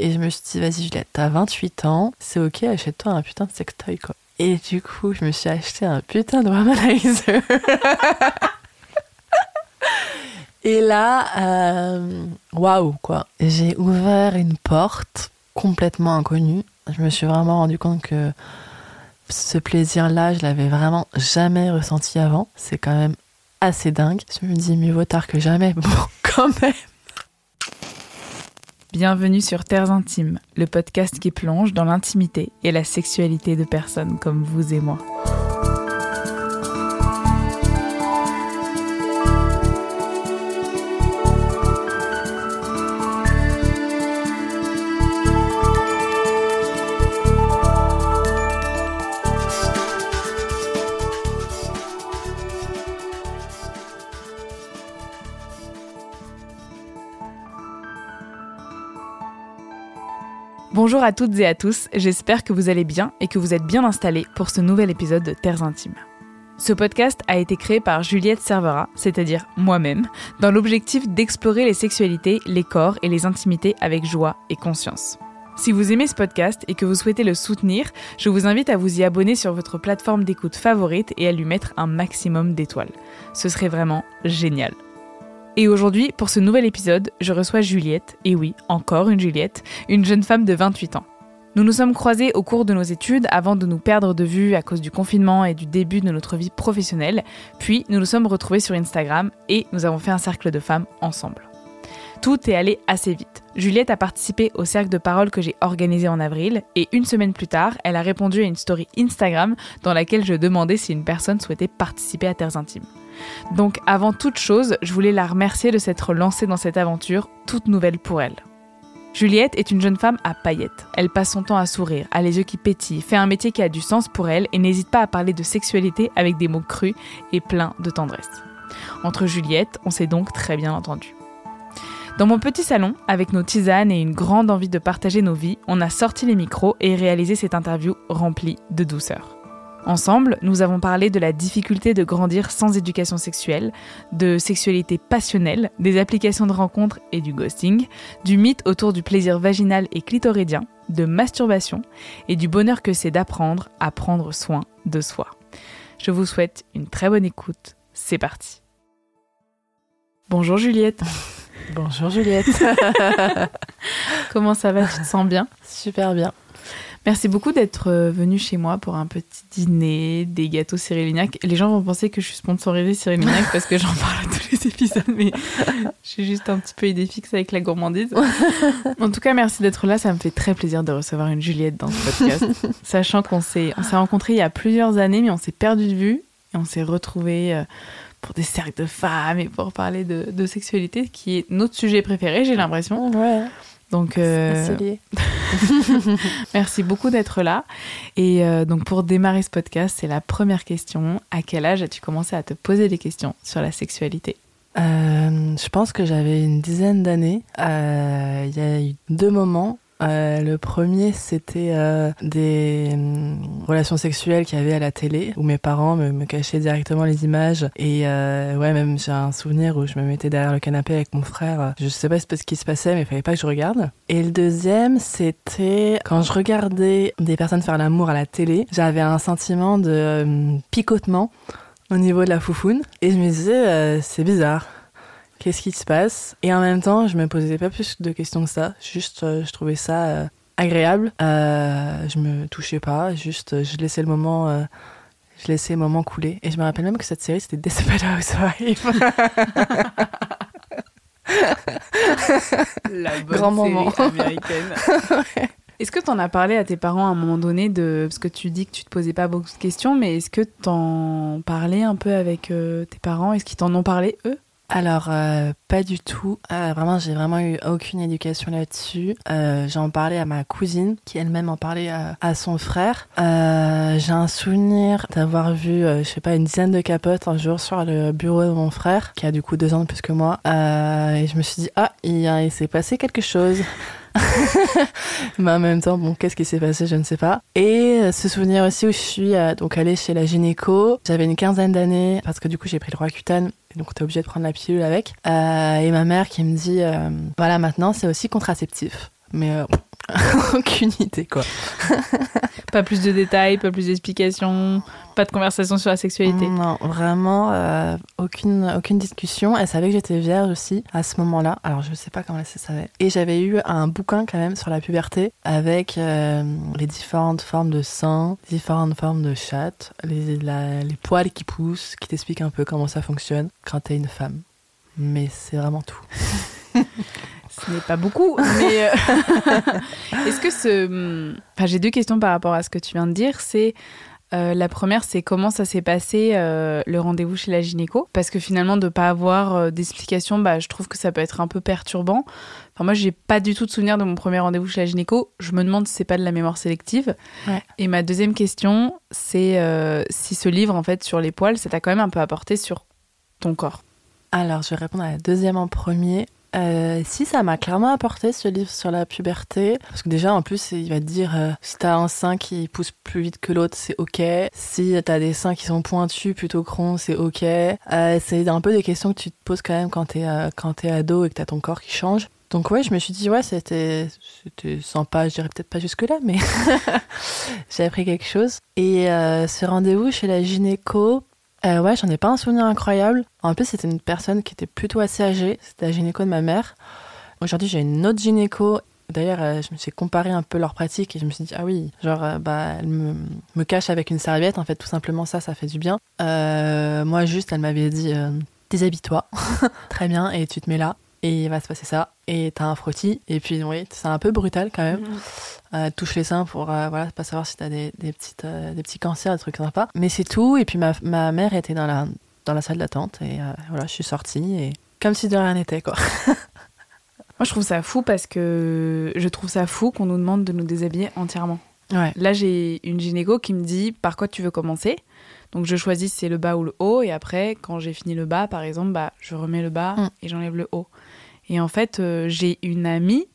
Et je me suis dit, vas-y Juliette, t'as 28 ans, c'est ok, achète-toi un putain de sextoy quoi. Et du coup, je me suis acheté un putain de womanizer. Et là, euh, waouh quoi. J'ai ouvert une porte complètement inconnue. Je me suis vraiment rendu compte que ce plaisir-là, je l'avais vraiment jamais ressenti avant. C'est quand même assez dingue. Je me dis mieux vaut tard que jamais. Bon, quand même. Bienvenue sur Terres Intimes, le podcast qui plonge dans l'intimité et la sexualité de personnes comme vous et moi. Bonjour à toutes et à tous, j'espère que vous allez bien et que vous êtes bien installés pour ce nouvel épisode de Terres Intimes. Ce podcast a été créé par Juliette Servera, c'est-à-dire moi-même, dans l'objectif d'explorer les sexualités, les corps et les intimités avec joie et conscience. Si vous aimez ce podcast et que vous souhaitez le soutenir, je vous invite à vous y abonner sur votre plateforme d'écoute favorite et à lui mettre un maximum d'étoiles. Ce serait vraiment génial. Et aujourd'hui, pour ce nouvel épisode, je reçois Juliette, et oui, encore une Juliette, une jeune femme de 28 ans. Nous nous sommes croisés au cours de nos études avant de nous perdre de vue à cause du confinement et du début de notre vie professionnelle, puis nous nous sommes retrouvés sur Instagram et nous avons fait un cercle de femmes ensemble. Tout est allé assez vite. Juliette a participé au cercle de parole que j'ai organisé en avril et une semaine plus tard, elle a répondu à une story Instagram dans laquelle je demandais si une personne souhaitait participer à Terres Intimes. Donc avant toute chose, je voulais la remercier de s'être lancée dans cette aventure toute nouvelle pour elle. Juliette est une jeune femme à paillettes. Elle passe son temps à sourire, a les yeux qui pétillent, fait un métier qui a du sens pour elle et n'hésite pas à parler de sexualité avec des mots crus et pleins de tendresse. Entre Juliette, on s'est donc très bien entendu. Dans mon petit salon, avec nos tisanes et une grande envie de partager nos vies, on a sorti les micros et réalisé cette interview remplie de douceur. Ensemble, nous avons parlé de la difficulté de grandir sans éducation sexuelle, de sexualité passionnelle, des applications de rencontres et du ghosting, du mythe autour du plaisir vaginal et clitoridien, de masturbation et du bonheur que c'est d'apprendre à prendre soin de soi. Je vous souhaite une très bonne écoute. C'est parti. Bonjour Juliette. Bonjour Juliette. Comment ça va? Tu te sens bien? Super bien. Merci beaucoup d'être euh, venu chez moi pour un petit dîner, des gâteaux Cyril Lignac. Les gens vont penser que je suis sponsorisée Cyril Lignac parce que j'en parle à tous les épisodes, mais je suis juste un petit peu idée fixe avec la gourmandise. En tout cas, merci d'être là. Ça me fait très plaisir de recevoir une Juliette dans ce podcast. Sachant qu'on s'est, on s'est rencontrés il y a plusieurs années, mais on s'est perdu de vue et on s'est retrouvés euh, pour des cercles de femmes et pour parler de, de sexualité, qui est notre sujet préféré, j'ai l'impression. Ouais. Donc, euh, merci beaucoup d'être là. Et euh, donc, pour démarrer ce podcast, c'est la première question. À quel âge as-tu commencé à te poser des questions sur la sexualité? Euh, je pense que j'avais une dizaine d'années. Euh, Il y a eu deux moments. Euh, le premier, c'était euh, des hum, relations sexuelles qu'il y avait à la télé, où mes parents me, cachaient directement les images. Et euh, ouais, même j'ai un souvenir où je me mettais derrière le canapé avec mon frère. Je sais pas ce qui se passait, mais il fallait pas que je regarde. Et le deuxième, c'était quand je regardais des personnes faire l'amour à la télé, j'avais un sentiment de hum, picotement au niveau de la foufoune. Et je me disais, c'est bizarre. Qu'est-ce qui se passe Et en même temps, je me posais pas plus de questions que ça. Juste, euh, je trouvais ça euh, agréable. Euh, je me touchais pas. Juste, euh, je laissais le moment. euh, je laissais le moment couler. Et je me rappelle même que cette série, c'était Desperate Housewives. La Grand moment. américaine. Est-ce que tu en as parlé à tes parents à un moment donné de parce que tu dis que tu te posais pas beaucoup de questions, mais est-ce que t'en parlais un peu avec euh, tes parents? Est-ce qu'ils t'en ont parlé eux? Alors, euh, pas du tout. Euh, vraiment, j'ai vraiment eu aucune éducation là-dessus. Euh, J'en parlais à ma cousine, qui elle-même en parlait à, son frère. Euh, j'ai un souvenir d'avoir vu, euh, je sais pas, une dizaine de capotes un jour sur le bureau de mon frère, qui a du coup deux ans de plus que moi. Euh, et je me suis dit, ah, il s'est passé quelque chose. Mais en même temps, bon, qu'est-ce qui s'est passé, je ne sais pas. Et euh, ce souvenir aussi où je suis euh, donc allée chez la gynéco. J'avais une quinzaine d'années parce que du coup j'ai pris le Roaccutane et donc t'es obligé de prendre la pilule avec. Euh, et ma mère qui me dit, voilà, maintenant c'est aussi contraceptif. Mais aucune idée, quoi. pas plus de détails, pas plus d'explications, pas de conversation sur la sexualité. Non, vraiment, euh, aucune, aucune discussion. Elle savait que j'étais vierge aussi à ce moment-là. Alors, je sais pas comment elle savait. Et j'avais eu un bouquin quand même sur la puberté avec euh, les différentes formes de seins, différentes formes de chatte, les, les poils qui poussent, qui t'expliquent un peu comment ça fonctionne quand t'es une femme. Mais c'est vraiment tout. Ce n'est pas beaucoup, mais euh, est-ce que ce... Enfin, j'ai deux questions par rapport à ce que tu viens de dire. C'est euh, la première, c'est comment ça s'est passé euh, le rendez-vous chez la gynéco? Parce que finalement, de ne pas avoir d'explication, bah, je trouve que ça peut être un peu perturbant. Enfin, moi, j'ai pas du tout de souvenir de mon premier rendez-vous chez la gynéco. Je me demande si c'est pas de la mémoire sélective. Et ma deuxième question, c'est si ce livre, en fait, sur les poils, ça t'a quand même un peu apporté sur ton corps? Alors, je vais répondre à la deuxième en premier. Euh, si ça m'a clairement apporté ce livre sur la puberté, parce que déjà en plus il va te dire euh, si t'as un sein qui pousse plus vite que l'autre c'est ok, si t'as des seins qui sont pointus plutôt que c'est ok. Euh, c'est un peu des questions que tu te poses quand même quand t'es quand ado et que t'as ton corps qui change. Donc ouais, je me suis dit ouais c'était c'était sympa, je dirais peut-être pas jusque là, mais j'ai appris quelque chose. Et ce rendez-vous chez la gynéco, euh, ouais, j'en ai pas un souvenir incroyable. En plus, c'était une personne qui était plutôt assez âgée. C'était la gynéco de ma mère. Aujourd'hui, j'ai une autre gynéco. D'ailleurs, euh, je me suis comparé un peu leurs pratiques et je me suis dit, ah oui, genre, euh, bah, elle me, me, cache avec une serviette. En fait, tout simplement, ça, ça fait du bien. moi, juste, elle m'avait dit, déshabille-toi. Très bien, et tu te mets là et il va se passer ça. Et t'as un frottis. Et puis oui c'est un peu brutal quand même. Mm. euh, touche les seins pour euh, voilà pas savoir si t'as des, des petites euh, des petits cancers des trucs sympas. Mais c'est tout. Et puis ma, ma mère était dans la dans la salle d'attente. Et voilà je suis sortie. Et comme si de rien n'était quoi. Moi je trouve ça fou parce que je trouve ça fou qu'on nous demande de nous déshabiller entièrement. Ouais. là j'ai une gynéco qui me dit par quoi tu veux commencer? Donc je choisis si c'est le bas ou le haut. Et après quand j'ai fini le bas par exemple bah je remets le bas mm. et j'enlève le haut et en fait, euh, j'ai une amie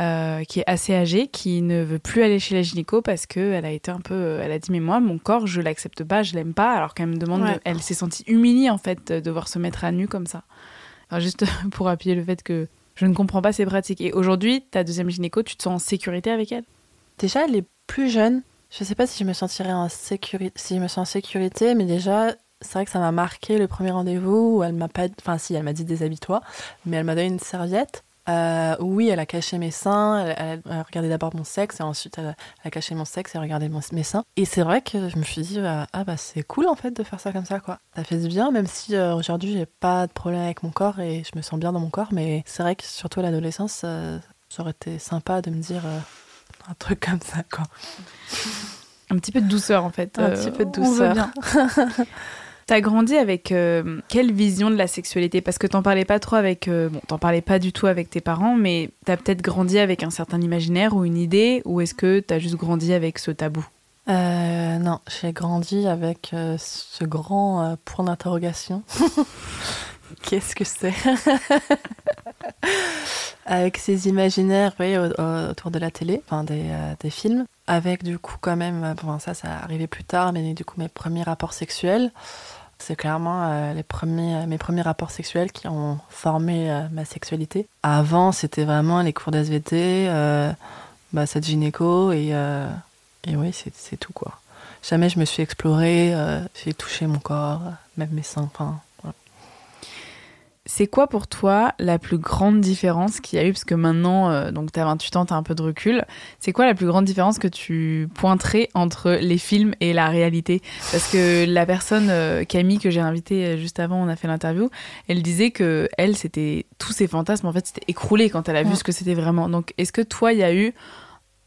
euh, qui est assez âgée, qui ne veut plus aller chez la gynéco parce qu'elle a été un peu. Euh, elle a dit Mais moi, mon corps, je l'accepte pas, je l'aime pas. Alors qu'elle me demande. elle s'est sentie humiliée, en fait, de devoir se mettre à nu comme ça. juste pour appuyer le fait que je ne comprends pas ces pratiques. Et aujourd'hui, ta deuxième gynéco, tu te sens en sécurité avec elle? Déjà, elle est plus jeune. Je sais pas si je me sentirais en sécurité, si je me sens en sécurité, mais déjà, c'est vrai que ça m'a marqué le premier rendez-vous où elle m'a pas, enfin si, elle m'a dit déshabille-toi, mais elle m'a donné une serviette. Euh, oui, elle a caché mes seins, elle, a regardé d'abord mon sexe et ensuite elle a, caché mon sexe et regardé mes seins. Et c'est vrai que je me suis dit, bah, ah bah c'est cool en fait de faire ça comme ça quoi. Ça fait du bien, même si euh, aujourd'hui j'ai pas de problème avec mon corps et je me sens bien dans mon corps, mais c'est vrai que surtout à l'adolescence, euh, ça aurait été sympa de me dire un truc comme ça quoi. Un petit peu de douceur en fait. Un petit peu de douceur. T'as grandi avec euh, quelle vision de la sexualité? Parce que t'en parlais pas trop avec. Euh, bon, t'en parlais pas du tout avec tes parents, mais t'as peut-être grandi avec un certain imaginaire ou une idée, ou est-ce que t'as juste grandi avec ce tabou? Euh, Non, j'ai grandi avec ce grand point d'interrogation. Qu'est-ce que c'est? Avec ces imaginaires oui, autour de la télé, enfin des, des, films, avec du coup quand même, bon ça ça arrivait plus tard, mais du coup mes premiers rapports sexuels. C'est clairement euh, les premiers, mes premiers rapports sexuels qui ont formé euh, ma sexualité. Avant, c'était vraiment les cours d'SVT, euh, bah, cette gynéco, et, et oui, c'est tout quoi. Jamais je me suis explorée, j'ai touché mon corps, même mes seins. Enfin, c'est quoi pour toi la plus grande différence qu'il y a eu? Parce que maintenant, euh, donc tu as 28 ans, tu as un peu de recul. C'est quoi la plus grande différence que tu pointerais entre les films et la réalité? Parce que la personne, euh, Camille, que j'ai invitée euh, juste avant, on a fait l'interview, elle disait que elle, c'était tous ses fantasmes, en fait, c'était écroulé quand elle a vu ce que c'était vraiment. Donc, est-ce que toi, il y a eu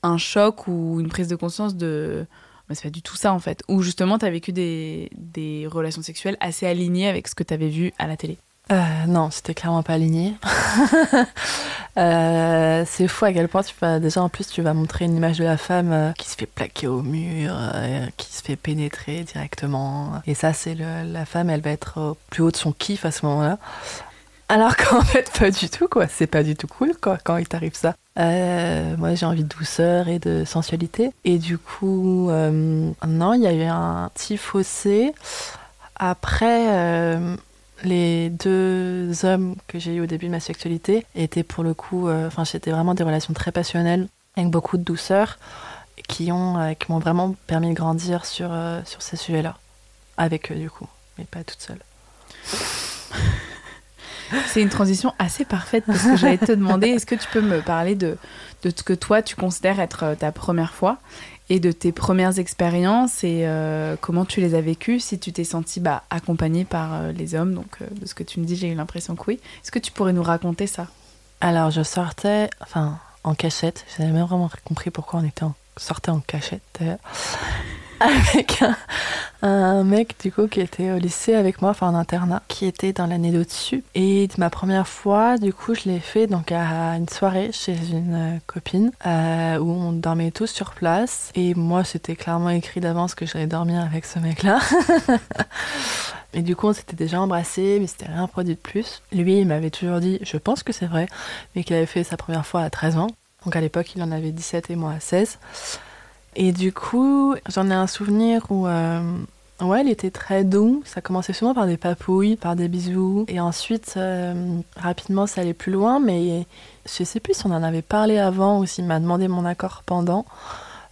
un choc ou une prise de conscience de mais c'est pas du tout ça en fait, ou justement tu as vécu des, des relations sexuelles assez alignées avec ce que tu avais vu à la télé? Euh, non, c'était clairement pas aligné. euh, c'est fou à quel point tu vas déjà en plus tu vas montrer une image de la femme euh, qui se fait plaquer au mur, qui se fait pénétrer directement. Et ça, c'est la femme, elle va être au plus haut de son kiff à ce moment-là. Alors qu'en fait, pas du tout, quoi. C'est pas du tout cool, quoi, quand il t'arrive ça. moi, j'ai envie de douceur et de sensualité. Et du coup, non, il y a eu un petit fossé. Après, les deux hommes que j'ai eu au début de ma sexualité étaient pour le coup, euh, enfin, c'était vraiment des relations très passionnelles. avec beaucoup de douceur, qui ont euh, qui m'ont vraiment permis de grandir sur, euh, sur ces sujets-là. Avec eux, du coup, mais pas toute seule. C'est une transition assez parfaite parce que j'allais te demander est-ce que tu peux me parler de, de ce que toi tu considères être euh, ta première fois? Et de tes premières expériences et euh, comment tu les as vécues, si tu t'es sentie bah, accompagnée par euh, les hommes. Donc, euh, de ce que tu me dis, j'ai eu l'impression que oui. Est-ce que tu pourrais nous raconter ça? Alors, je sortais, enfin, en cachette. J'avais même vraiment compris pourquoi on était sortait en cachette. Avec un, mec, du coup, qui était au lycée avec moi, enfin, en internat, qui était dans l'année d'au-dessus. Et ma première fois, du coup, je l'ai fait donc à une soirée chez une euh, copine, euh, où on dormait tous sur place. Et moi, c'était clairement écrit d'avance que j'allais dormir avec ce mec-là. Et du coup, on s'était déjà embrassé, mais c'était rien produit de plus. Lui, il m'avait toujours dit, je pense que c'est vrai, mais qu'il avait fait sa première fois à 13 ans. Donc à l'époque, il en avait 17 et moi à 16. Et du coup, j'en ai un souvenir où, euh, ouais, il était très doux. Ça commençait souvent par des papouilles, par des bisous. Et ensuite, euh, rapidement, ça allait plus loin, mais je sais plus si on en avait parlé avant ou s'il m'a demandé mon accord pendant.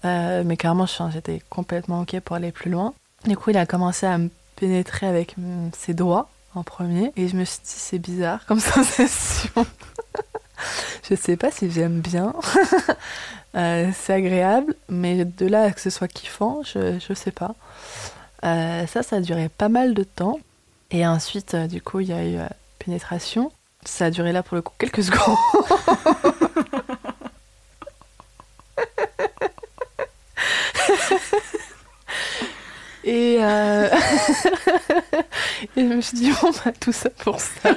Euh, mais clairement, je- j'étais complètement OK pour aller plus loin. Du coup, il a commencé à me pénétrer avec mm, ses doigts en premier. Et je me suis dit, c'est bizarre comme sensation. je sais pas si j'aime bien. Euh, c'est agréable, mais de là à que ce soit kiffant, je, sais pas. Euh, ça, ça a duré pas mal de temps. Et ensuite, euh, du coup, il y a eu pénétration. Ça a duré là pour le coup quelques secondes. Et, et je me suis dit, bon, bah, tout ça pour ça.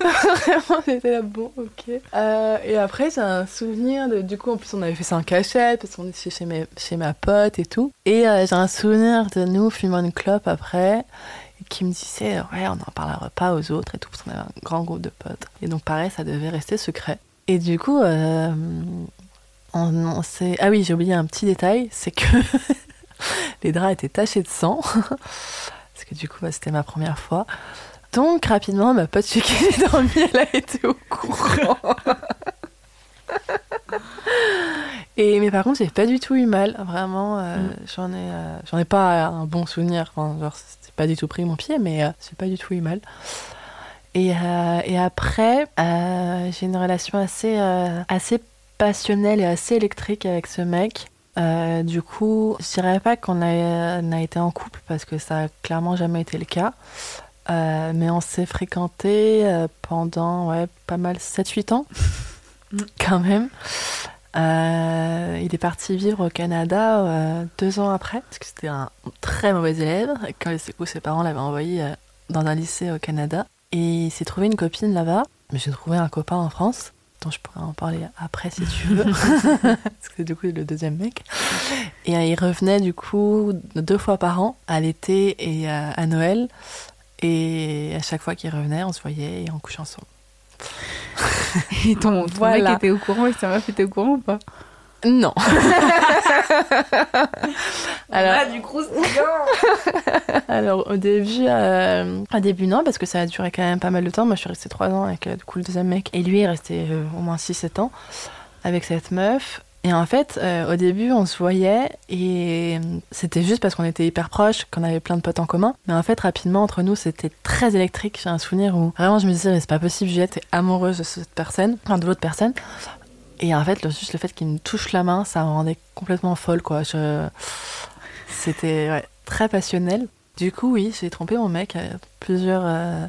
Vraiment, j'étais là, bon, ok. Euh, et après, j'ai un souvenir. Du coup, en plus, on avait fait ça en cachette, parce qu'on était chez, mes, chez ma pote et tout. Et euh, j'ai un souvenir de nous fumant une clope après, qui me disait, ouais, on n'en parlera pas aux autres et tout, parce qu'on avait un grand groupe de potes. Et donc, pareil, ça devait rester secret. Et du coup, euh, on, on s'est. Ah oui, j'ai oublié un petit détail, c'est que les draps étaient tachés de sang. Parce que du coup, bah, c'était ma première fois. Donc, rapidement, ma pote chez qui j'ai dormi, elle a été au courant. Et, mais par contre, j'ai pas du tout eu mal. Vraiment, euh, Mm. j'en ai, euh, j'en ai pas un bon souvenir. Enfin, genre, c'était pas du tout pris mon pied, mais euh, j'ai pas du tout eu mal. Et, euh, et après, j'ai une relation assez, assez passionnelle et assez électrique avec ce mec. Du coup, je dirais pas qu'on a, on a été en couple parce que ça a clairement jamais été le cas. Euh, mais on s'est fréquenté euh, pendant ouais, pas mal 7-8 ans, quand même. Euh, il est parti vivre au Canada deux ans après, parce que c'était un très mauvais élève. Quand coup, ses parents l'avaient envoyé dans un lycée au Canada. Et il s'est trouvé une copine là-bas. Mais j'ai trouvé un copain en France, dont je pourrais en parler après si tu veux. parce que c'est du coup le deuxième mec. Et il revenait du coup deux fois par an, à l'été et à Noël. Et à chaque fois qu'il revenait, on se voyait et on couchait ensemble. Et ton, ton Voilà. mec était au courant et sa meuf était au courant ou pas? Non. alors, Ah, du coup, alors au début, euh, au début non, parce que ça a duré quand même pas mal de temps. Moi, je suis restée 3 ans avec euh, du coup le deuxième mec, et lui est resté euh, au moins 6-7 ans avec cette meuf. Et en fait, euh, au début, on se voyait et euh, c'était juste parce qu'on était hyper proches, qu'on avait plein de potes en commun. Mais en fait, rapidement, entre nous, c'était très électrique. J'ai un souvenir où vraiment je me disais, mais c'est pas possible, Juliette est amoureuse de cette personne, enfin de l'autre personne. Et en fait, le- juste le fait qu'il me touche la main, ça me rendait complètement folle, quoi. Je... C'était ouais, très passionnel. Du coup, oui, j'ai trompé mon mec à plusieurs. euh,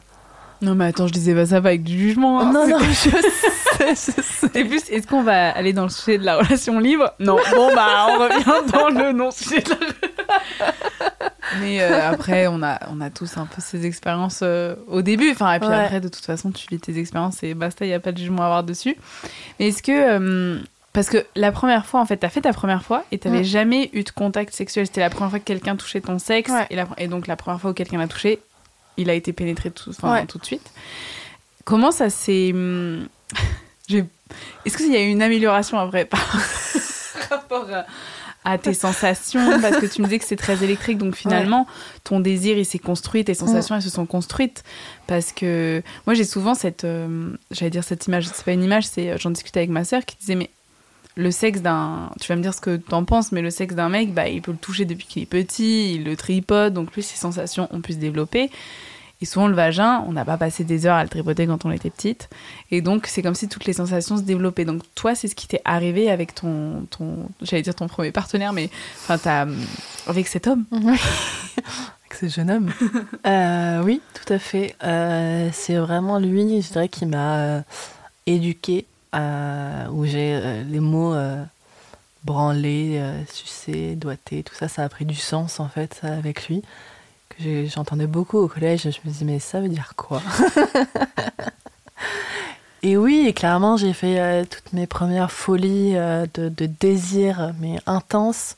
Non, mais attends, je disais pas ça pas avec du jugement. hein. non, non, je Et plus, est-ce qu'on va aller dans le sujet de la relation libre? Non. Bon, bah, on revient dans le non-sujet de la Mais euh, après, on a, on a tous un peu ces expériences euh, au début. Enfin, et puis Ouais. après, de toute façon, tu vis tes expériences et basta, il n'y a pas de jugement à avoir dessus. Mais est-ce que. euh, parce que la première fois, en fait, t'as fait ta première fois et t'avais Mm. jamais eu de contact sexuel. C'était la première fois que quelqu'un touchait ton sexe. Ouais. Et, la- et donc, la première fois où quelqu'un l'a touché, il a été pénétré tout, Ouais. tout de suite. Comment ça s'est. Est-ce qu'il y a eu une amélioration après par rapport à, à tes sensations? Parce que tu me disais que c'est très électrique donc finalement ton désir il s'est construit tes sensations elles se sont construites. Parce que moi j'ai souvent cette euh, j'allais dire cette image c'est pas une image c'est j'en discutais avec ma sœur qui disait mais le sexe d'un tu vas me dire ce que t'en penses mais le sexe d'un mec bah il peut le toucher depuis qu'il est petit il le tripote donc plus ses sensations ont pu se développer et souvent, le vagin, on n'a pas passé des heures à le tripoter quand on était petite. Et donc, c'est comme si toutes les sensations se développaient. Donc, toi, c'est ce qui t'est arrivé avec ton, ton j'allais dire ton premier partenaire, mais enfin, avec cet homme. avec ce jeune homme. euh, oui, tout à fait. Euh, c'est vraiment lui, je dirais, qui m'a euh, éduqué, euh, où j'ai les mots branlé, sucé, doigté, tout ça, ça a pris du sens en fait avec lui j'entendais beaucoup au collège. Je me disais, mais ça veut dire quoi? Et oui, clairement, j'ai fait euh, toutes mes premières folies euh, de, de, désir, mais intenses,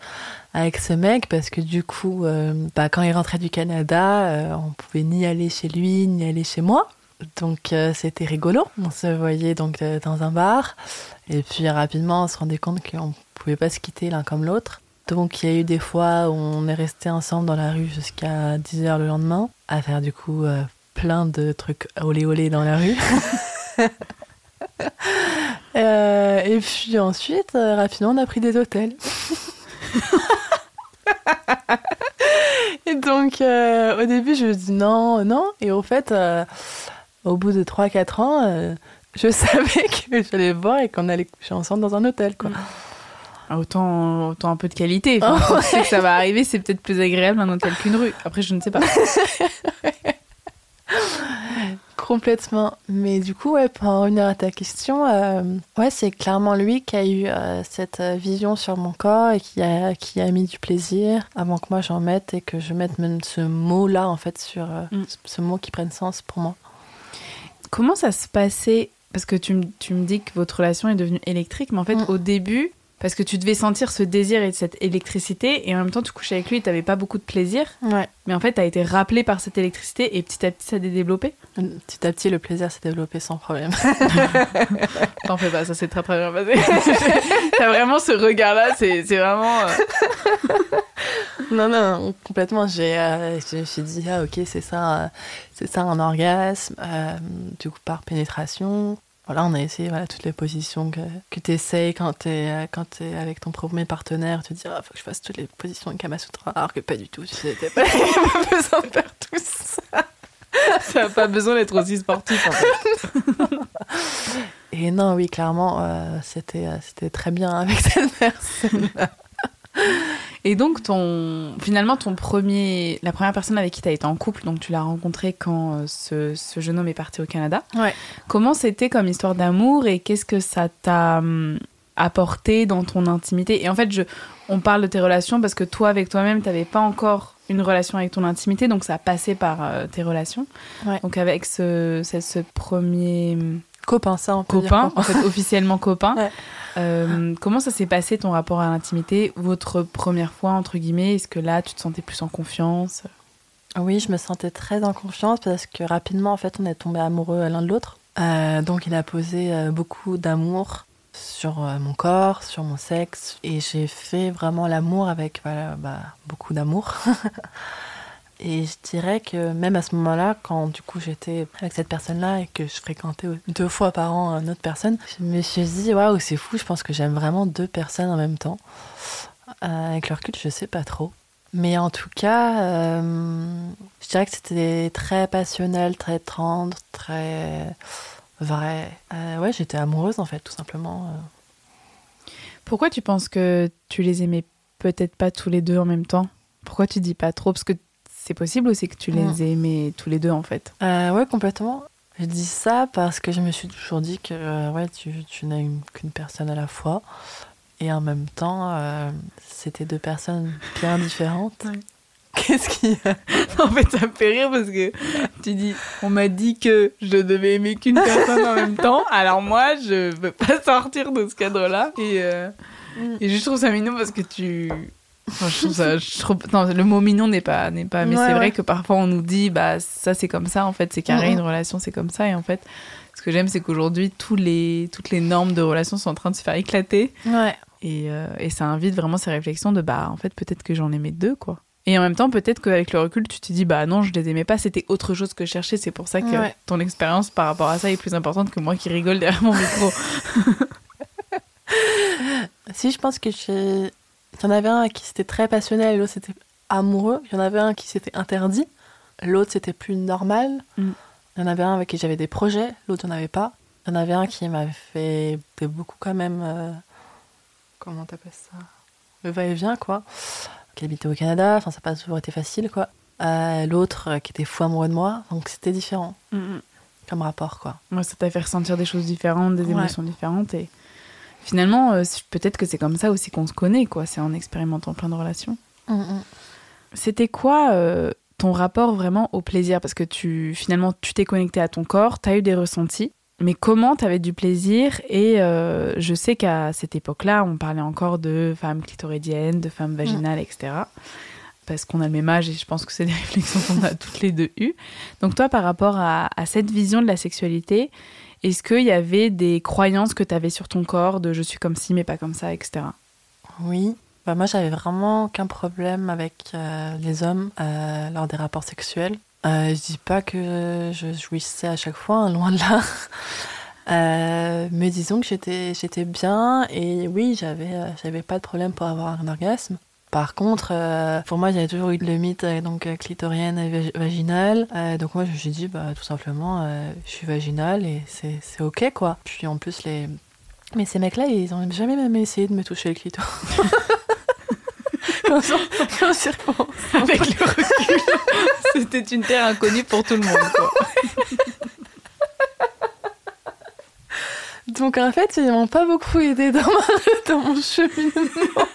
avec ce mec, parce que du coup, euh, bah, quand il rentrait du Canada, on pouvait ni aller chez lui, ni aller chez moi. Donc c'était rigolo. On se voyait donc dans un bar, et puis rapidement, on se rendait compte qu'on pouvait pas se quitter l'un comme l'autre. Donc il y a eu des fois où on est resté ensemble dans la rue jusqu'à 10h le lendemain, à faire du coup euh, plein de trucs olé olé dans la rue. Euh, et puis ensuite, euh, rapidement, on a pris des hôtels. et donc au début, je me dis non, non. Et au fait, au bout de 3-4 ans, je savais que j'allais voir et qu'on allait coucher ensemble dans un hôtel. quoi. Ah, autant, autant un peu de qualité. Enfin, oh, que ça va arriver, c'est peut-être plus agréable un hôtel qu'une rue. Après, je ne sais pas. Complètement. Mais du coup, ouais, pour en revenir à ta question, euh, ouais, c'est clairement lui qui a eu euh, cette euh, vision sur mon corps et qui a, qui a mis du plaisir avant que moi j'en mette et que je mette même ce mot-là, en fait, sur mm. ce mot qui prenne sens pour moi. Comment ça se passait? Parce que tu, tu me dis que votre relation est devenue électrique, mais en fait, mm. au début, parce que tu devais sentir ce désir et cette électricité et en même temps tu couchais avec lui et t'avais pas beaucoup de plaisir. Ouais. Mais en fait t'as été rappelé par cette électricité et petit à petit ça s'est développé. Petit à petit le plaisir s'est développé sans problème. T'en fais pas, ça s'est très très bien passé. t'as vraiment ce regard là, c'est vraiment. Euh, non non complètement. J'ai euh, je me suis dit ah ok c'est ça c'est ça un orgasme du coup par pénétration voilà, on a essayé voilà, toutes les positions que, que tu essayes quand tu es, quand es avec ton premier partenaire. Tu te dis, il ah, faut que je fasse toutes les positions de Kamasutra. Alors que pas du tout, tu sais, pas, pas besoin de faire tout ça. Ça n'a pas besoin d'être aussi sportif en fait. Et non, oui, clairement, euh, c'était, euh, c'était très bien avec cette personne. Et donc, ton, finalement, ton premier, la première personne avec qui tu as été en couple, donc tu l'as rencontré quand euh, ce, ce, jeune homme est parti au Canada. Ouais. Comment c'était comme histoire d'amour et qu'est-ce que ça t'a hum, apporté dans ton intimité? Et en fait, je, on parle de tes relations parce que toi, avec toi-même, tu n'avais pas encore une relation avec ton intimité, donc ça a passé par euh, tes relations. Ouais. Donc avec ce, ce, ce premier hum, copain, ça on peut copain, dire en fait officiellement copain. Ouais. Euh, comment ça s'est passé ton rapport à l'intimité, votre première fois entre guillemets Est-ce que là tu te sentais plus en confiance? Oui, je me sentais très en confiance parce que rapidement en fait on est tombé amoureux l'un de l'autre. Euh, donc il a posé euh, beaucoup d'amour sur mon corps, sur mon sexe et j'ai fait vraiment l'amour avec voilà, bah, beaucoup d'amour. Et je dirais que même à ce moment-là, quand du coup j'étais avec cette personne-là et que je fréquentais deux fois par an une autre personne, je me suis dit waouh c'est fou, je pense que j'aime vraiment deux personnes en même temps. Euh, avec leur culte, je sais pas trop. Mais en tout cas, euh, je dirais que c'était très passionnel, très tendre, très vrai. Euh, ouais, j'étais amoureuse en fait, tout simplement. Pourquoi tu penses que tu les aimais peut-être pas tous les deux en même temps? Pourquoi tu dis pas trop? Parce que c'est possible aussi que tu les mm. aimais tous les deux en fait euh, Ouais, complètement. Je dis ça parce que je me suis toujours dit que euh, ouais, tu, tu n'as qu'une personne à la fois. Et en même temps, euh, c'était deux personnes bien différentes. Qu'est-ce qui En fait, ça me fait rire parce que tu dis, on m'a dit que je devais aimer qu'une personne en même temps. Alors moi, je veux pas sortir de ce cadre-là. Et, mm. et je trouve ça mignon parce que tu je trouve ça, je trouve... Non, le mot mignon n'est pas, n'est pas. Mais c'est vrai que parfois on nous dit, bah ça c'est comme ça. En fait, c'est carré. Une relation c'est comme ça. Et en fait, ce que j'aime, c'est qu'aujourd'hui tous les, toutes les normes de relation sont en train de se faire éclater. Ouais. Et, euh, et ça invite vraiment ces réflexions de bah en fait peut-être que j'en aimais deux quoi. Et en même temps peut-être qu'avec le recul tu te dis bah non je les aimais pas c'était autre chose que je cherchais c'est pour ça que Ouais. ton expérience par rapport à ça est plus importante que moi qui rigole derrière mon micro. Si, je pense que j'ai. Il y en avait un qui s'était très passionné et l'autre c'était amoureux. Il y en avait un qui s'était interdit. L'autre c'était plus normal. Mm. Il y en avait un avec qui j'avais des projets. L'autre n'en avait pas. Il y en avait un qui m'avait fait beaucoup quand même. euh, Comment t'appelles ça? Le va-et-vient quoi. Qui habitait au Canada. Enfin, ça n'a pas toujours été facile quoi. Euh, L'autre euh, qui était fou amoureux de moi. Donc c'était différent comme rapport quoi. Moi, ça t'a fait ressentir des choses différentes, des Ouais. émotions différentes. Et finalement, euh, peut-être que c'est comme ça aussi qu'on se connaît, quoi. C'est en expérimentant plein de relations. C'était quoi euh, ton rapport vraiment au plaisir? Parce que tu, finalement, tu t'es connecté à ton corps, tu as eu des ressentis. Mais comment tu avais du plaisir? Et euh, je sais qu'à cette époque-là, on parlait encore de femmes clitoridiennes, de femmes vaginales, etc. Parce qu'on a le même âge et je pense que c'est des réflexions qu'on a toutes les deux eues. Donc toi, par rapport à, à cette vision de la sexualité, est-ce qu'il y avait des croyances que tu avais sur ton corps de je suis comme ci mais pas comme ça, etc. Oui. Bah, moi, j'avais vraiment aucun problème avec euh, les hommes euh, lors des rapports sexuels. Euh, je dis pas que je jouissais à chaque fois, hein, loin de là. Euh, mais disons que j'étais bien et oui, j'avais pas de problème pour avoir un orgasme. Par contre, euh, pour moi, j'avais toujours eu le mythe euh, donc euh, clitorienne et vag- vaginale. Euh, donc moi, je me suis dit, bah, tout simplement, euh, je suis vaginale et c'est ok quoi. Puis en plus, les mais ces mecs-là, ils ont jamais même essayé de me toucher le clito. Quand repense. Avec le recul, c'était une terre inconnue pour tout le monde. Quoi. Donc en fait, ils m'ont pas beaucoup aidé dans, ma- dans mon cheminement.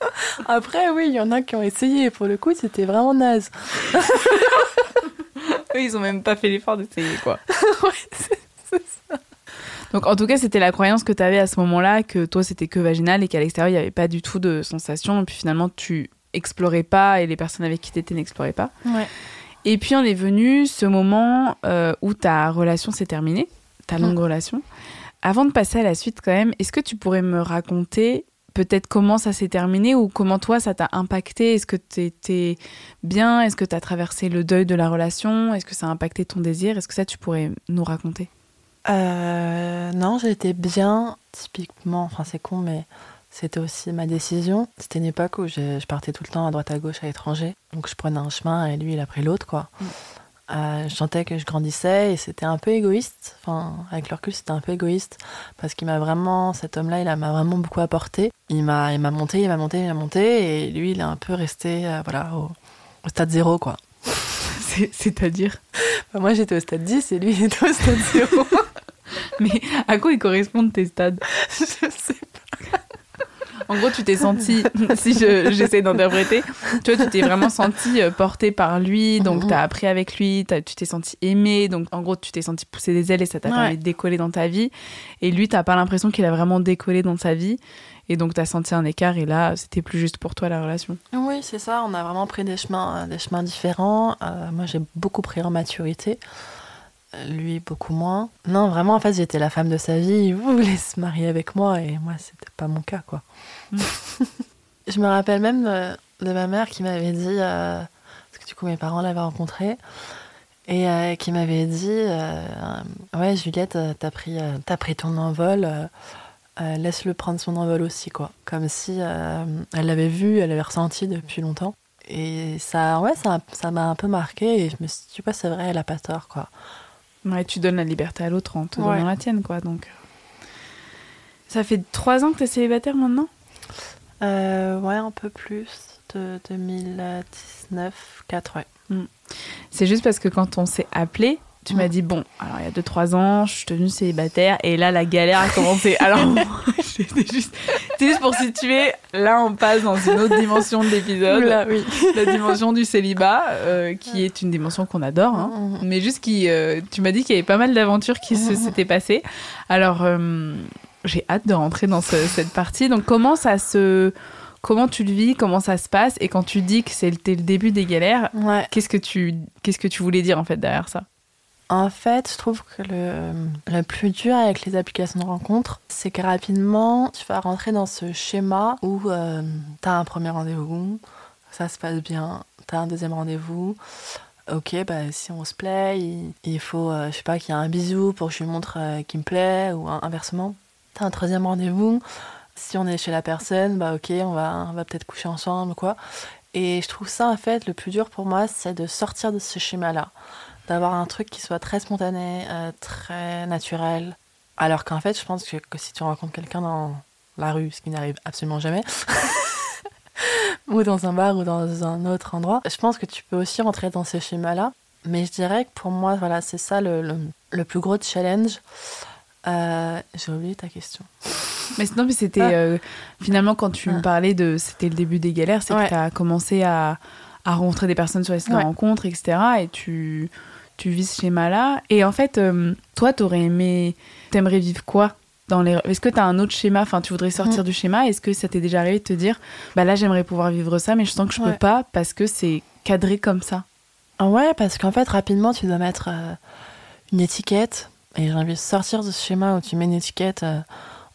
Après, oui, il y en a qui ont essayé. Pour le coup, c'était vraiment naze. Ils ont même pas fait l'effort d'essayer, quoi. Ouais, c'est- ça. Donc, en tout cas, c'était la croyance que tu avais à ce moment-là, que toi, c'était que vaginal et qu'à l'extérieur, il n'y avait pas du tout de sensation. Et puis finalement, tu explorais pas et les personnes avec qui tu étais n'exploraient pas. Ouais. Et puis, on est venu ce moment euh, où ta relation s'est terminée, ta longue relation. Avant de passer à la suite, quand même, est-ce que tu pourrais me raconter peut-être comment ça s'est terminé ou comment toi, ça t'a impacté? Est-ce que tu étais bien? Est-ce que tu as traversé le deuil de la relation? Est-ce que ça a impacté ton désir? Est-ce que ça, tu pourrais nous raconter? Euh, non, j'étais bien, typiquement. Enfin, c'est con, mais c'était aussi ma décision. C'était une époque où je, je partais tout le temps à droite à gauche à l'étranger. Donc je prenais un chemin et lui, il a pris l'autre, quoi. Mm. Euh, je sentais que je grandissais et c'était un peu égoïste. Enfin, avec le recul, c'était un peu égoïste parce qu'il m'a vraiment, cet homme-là, il a- m'a vraiment beaucoup apporté. Il m'a, il m'a monté, il m'a monté, il m'a monté et lui, il est un peu resté, euh, voilà, au, au stade zéro, quoi. C'est- C'est-à-dire? Bah, moi, j'étais au stade 10 et lui, il était au stade zéro. Mais à quoi ils correspondent tes stades? Je sais En gros, tu t'es senti, si je- j'essaie d'interpréter, tu vois, tu t'es vraiment senti euh, porté par lui, donc Mhm. t'as appris avec lui, tu t'es senti aimé, donc en gros, tu t'es senti pousser des ailes et ça t'a Ouais. permis de décoller dans ta vie. Et lui, t'as pas l'impression qu'il a vraiment décollé dans sa vie, et donc t'as senti un écart, et là, c'était plus juste pour toi la relation. Oui, c'est ça. On a vraiment pris des chemins, euh, des chemins différents. Euh, moi, j'ai beaucoup pris en maturité. Lui, beaucoup moins. Non, vraiment, en fait, j'étais la femme de sa vie. Il voulait se marier avec moi et moi, c'était pas mon cas, quoi. Je me rappelle même euh, de ma mère qui m'avait dit, euh, parce que du coup, mes parents l'avaient rencontré, et euh, qui m'avait dit euh, Ouais, Juliette, t'as pris, pris ton envol. laisse-le prendre son envol aussi, quoi. Comme si elle l'avait vu, elle l'avait ressenti depuis longtemps. Et ça, ouais, ça, ça m'a un peu marqué. Et je me suis dit, ouais, c'est vrai, elle a pas tort, quoi. Ouais, tu donnes la liberté à l'autre en te Ouais. donnant la tienne, quoi, donc... Ça fait trois ans que t'es célibataire maintenant? Euh, ouais, un peu plus de 2019, 4, ouais. C'est juste parce que quand on s'est appelé, tu m'as dit bon, alors il y a 2-3 ans, je suis devenue célibataire et là la galère a commencé. Alors c'était juste, c'est juste pour situer. Là, on passe dans une autre dimension de l'épisode, oui. la dimension du célibat, euh, qui est une dimension qu'on adore. hein. Mhm. Mais juste qui, euh, tu m'as dit qu'il y avait pas mal d'aventures qui s'étaient passées. Alors euh, j'ai hâte de rentrer dans ce- cette partie. Donc comment ça se, comment tu le vis, comment ça se passe? Et quand tu dis que c'était le début des galères, Ouais. Qu'est-ce que tu qu'est-ce que tu voulais dire en fait derrière ça? En fait, je trouve que le, le plus dur avec les applications de rencontre, c'est que rapidement, tu vas rentrer dans ce schéma où euh, tu as un premier rendez-vous, ça se passe bien, tu as un deuxième rendez-vous. Ok, bah, si on se plaît, il, faut, euh, je sais pas, qu'il y ait un bisou pour que je lui montre euh, qu'il me plaît, ou inversement. Tu as un troisième rendez-vous. Si on est chez la personne, bah ok, on va, on va peut-être coucher ensemble, quoi. Et je trouve ça, en fait, le plus dur pour moi, c'est de sortir de ce schéma-là d'avoir un truc qui soit très spontané, euh, très naturel. Alors qu'en fait, je pense que, si tu rencontres quelqu'un dans la rue, ce qui n'arrive absolument jamais, ou dans un bar ou dans un autre endroit, je pense que tu peux aussi rentrer dans ces schémas-là. Mais je dirais que pour moi, voilà, c'est ça le, le, plus gros challenge. Euh, j'ai oublié ta question. Mais sinon, mais c'était ah. euh, finalement quand tu me ah. parlais de c'était le début des galères, c'est que tu as commencé à, à rencontrer des personnes sur les sites de rencontres, etc. Et tu, tu vis ce schéma-là. Et en fait, euh, toi, t'aurais aimé, t'aimerais vivre quoi dans les... Est-ce que tu as un autre schéma? Enfin, tu voudrais sortir mm. du schéma? Est-ce que ça t'est déjà arrivé de te dire, bah là, j'aimerais pouvoir vivre ça, mais je sens que je peux pas parce que c'est cadré comme ça? Ah Ouais, parce qu'en fait, rapidement, tu dois mettre euh, une étiquette. Et j'ai envie de sortir de ce schéma où tu mets une étiquette. Euh,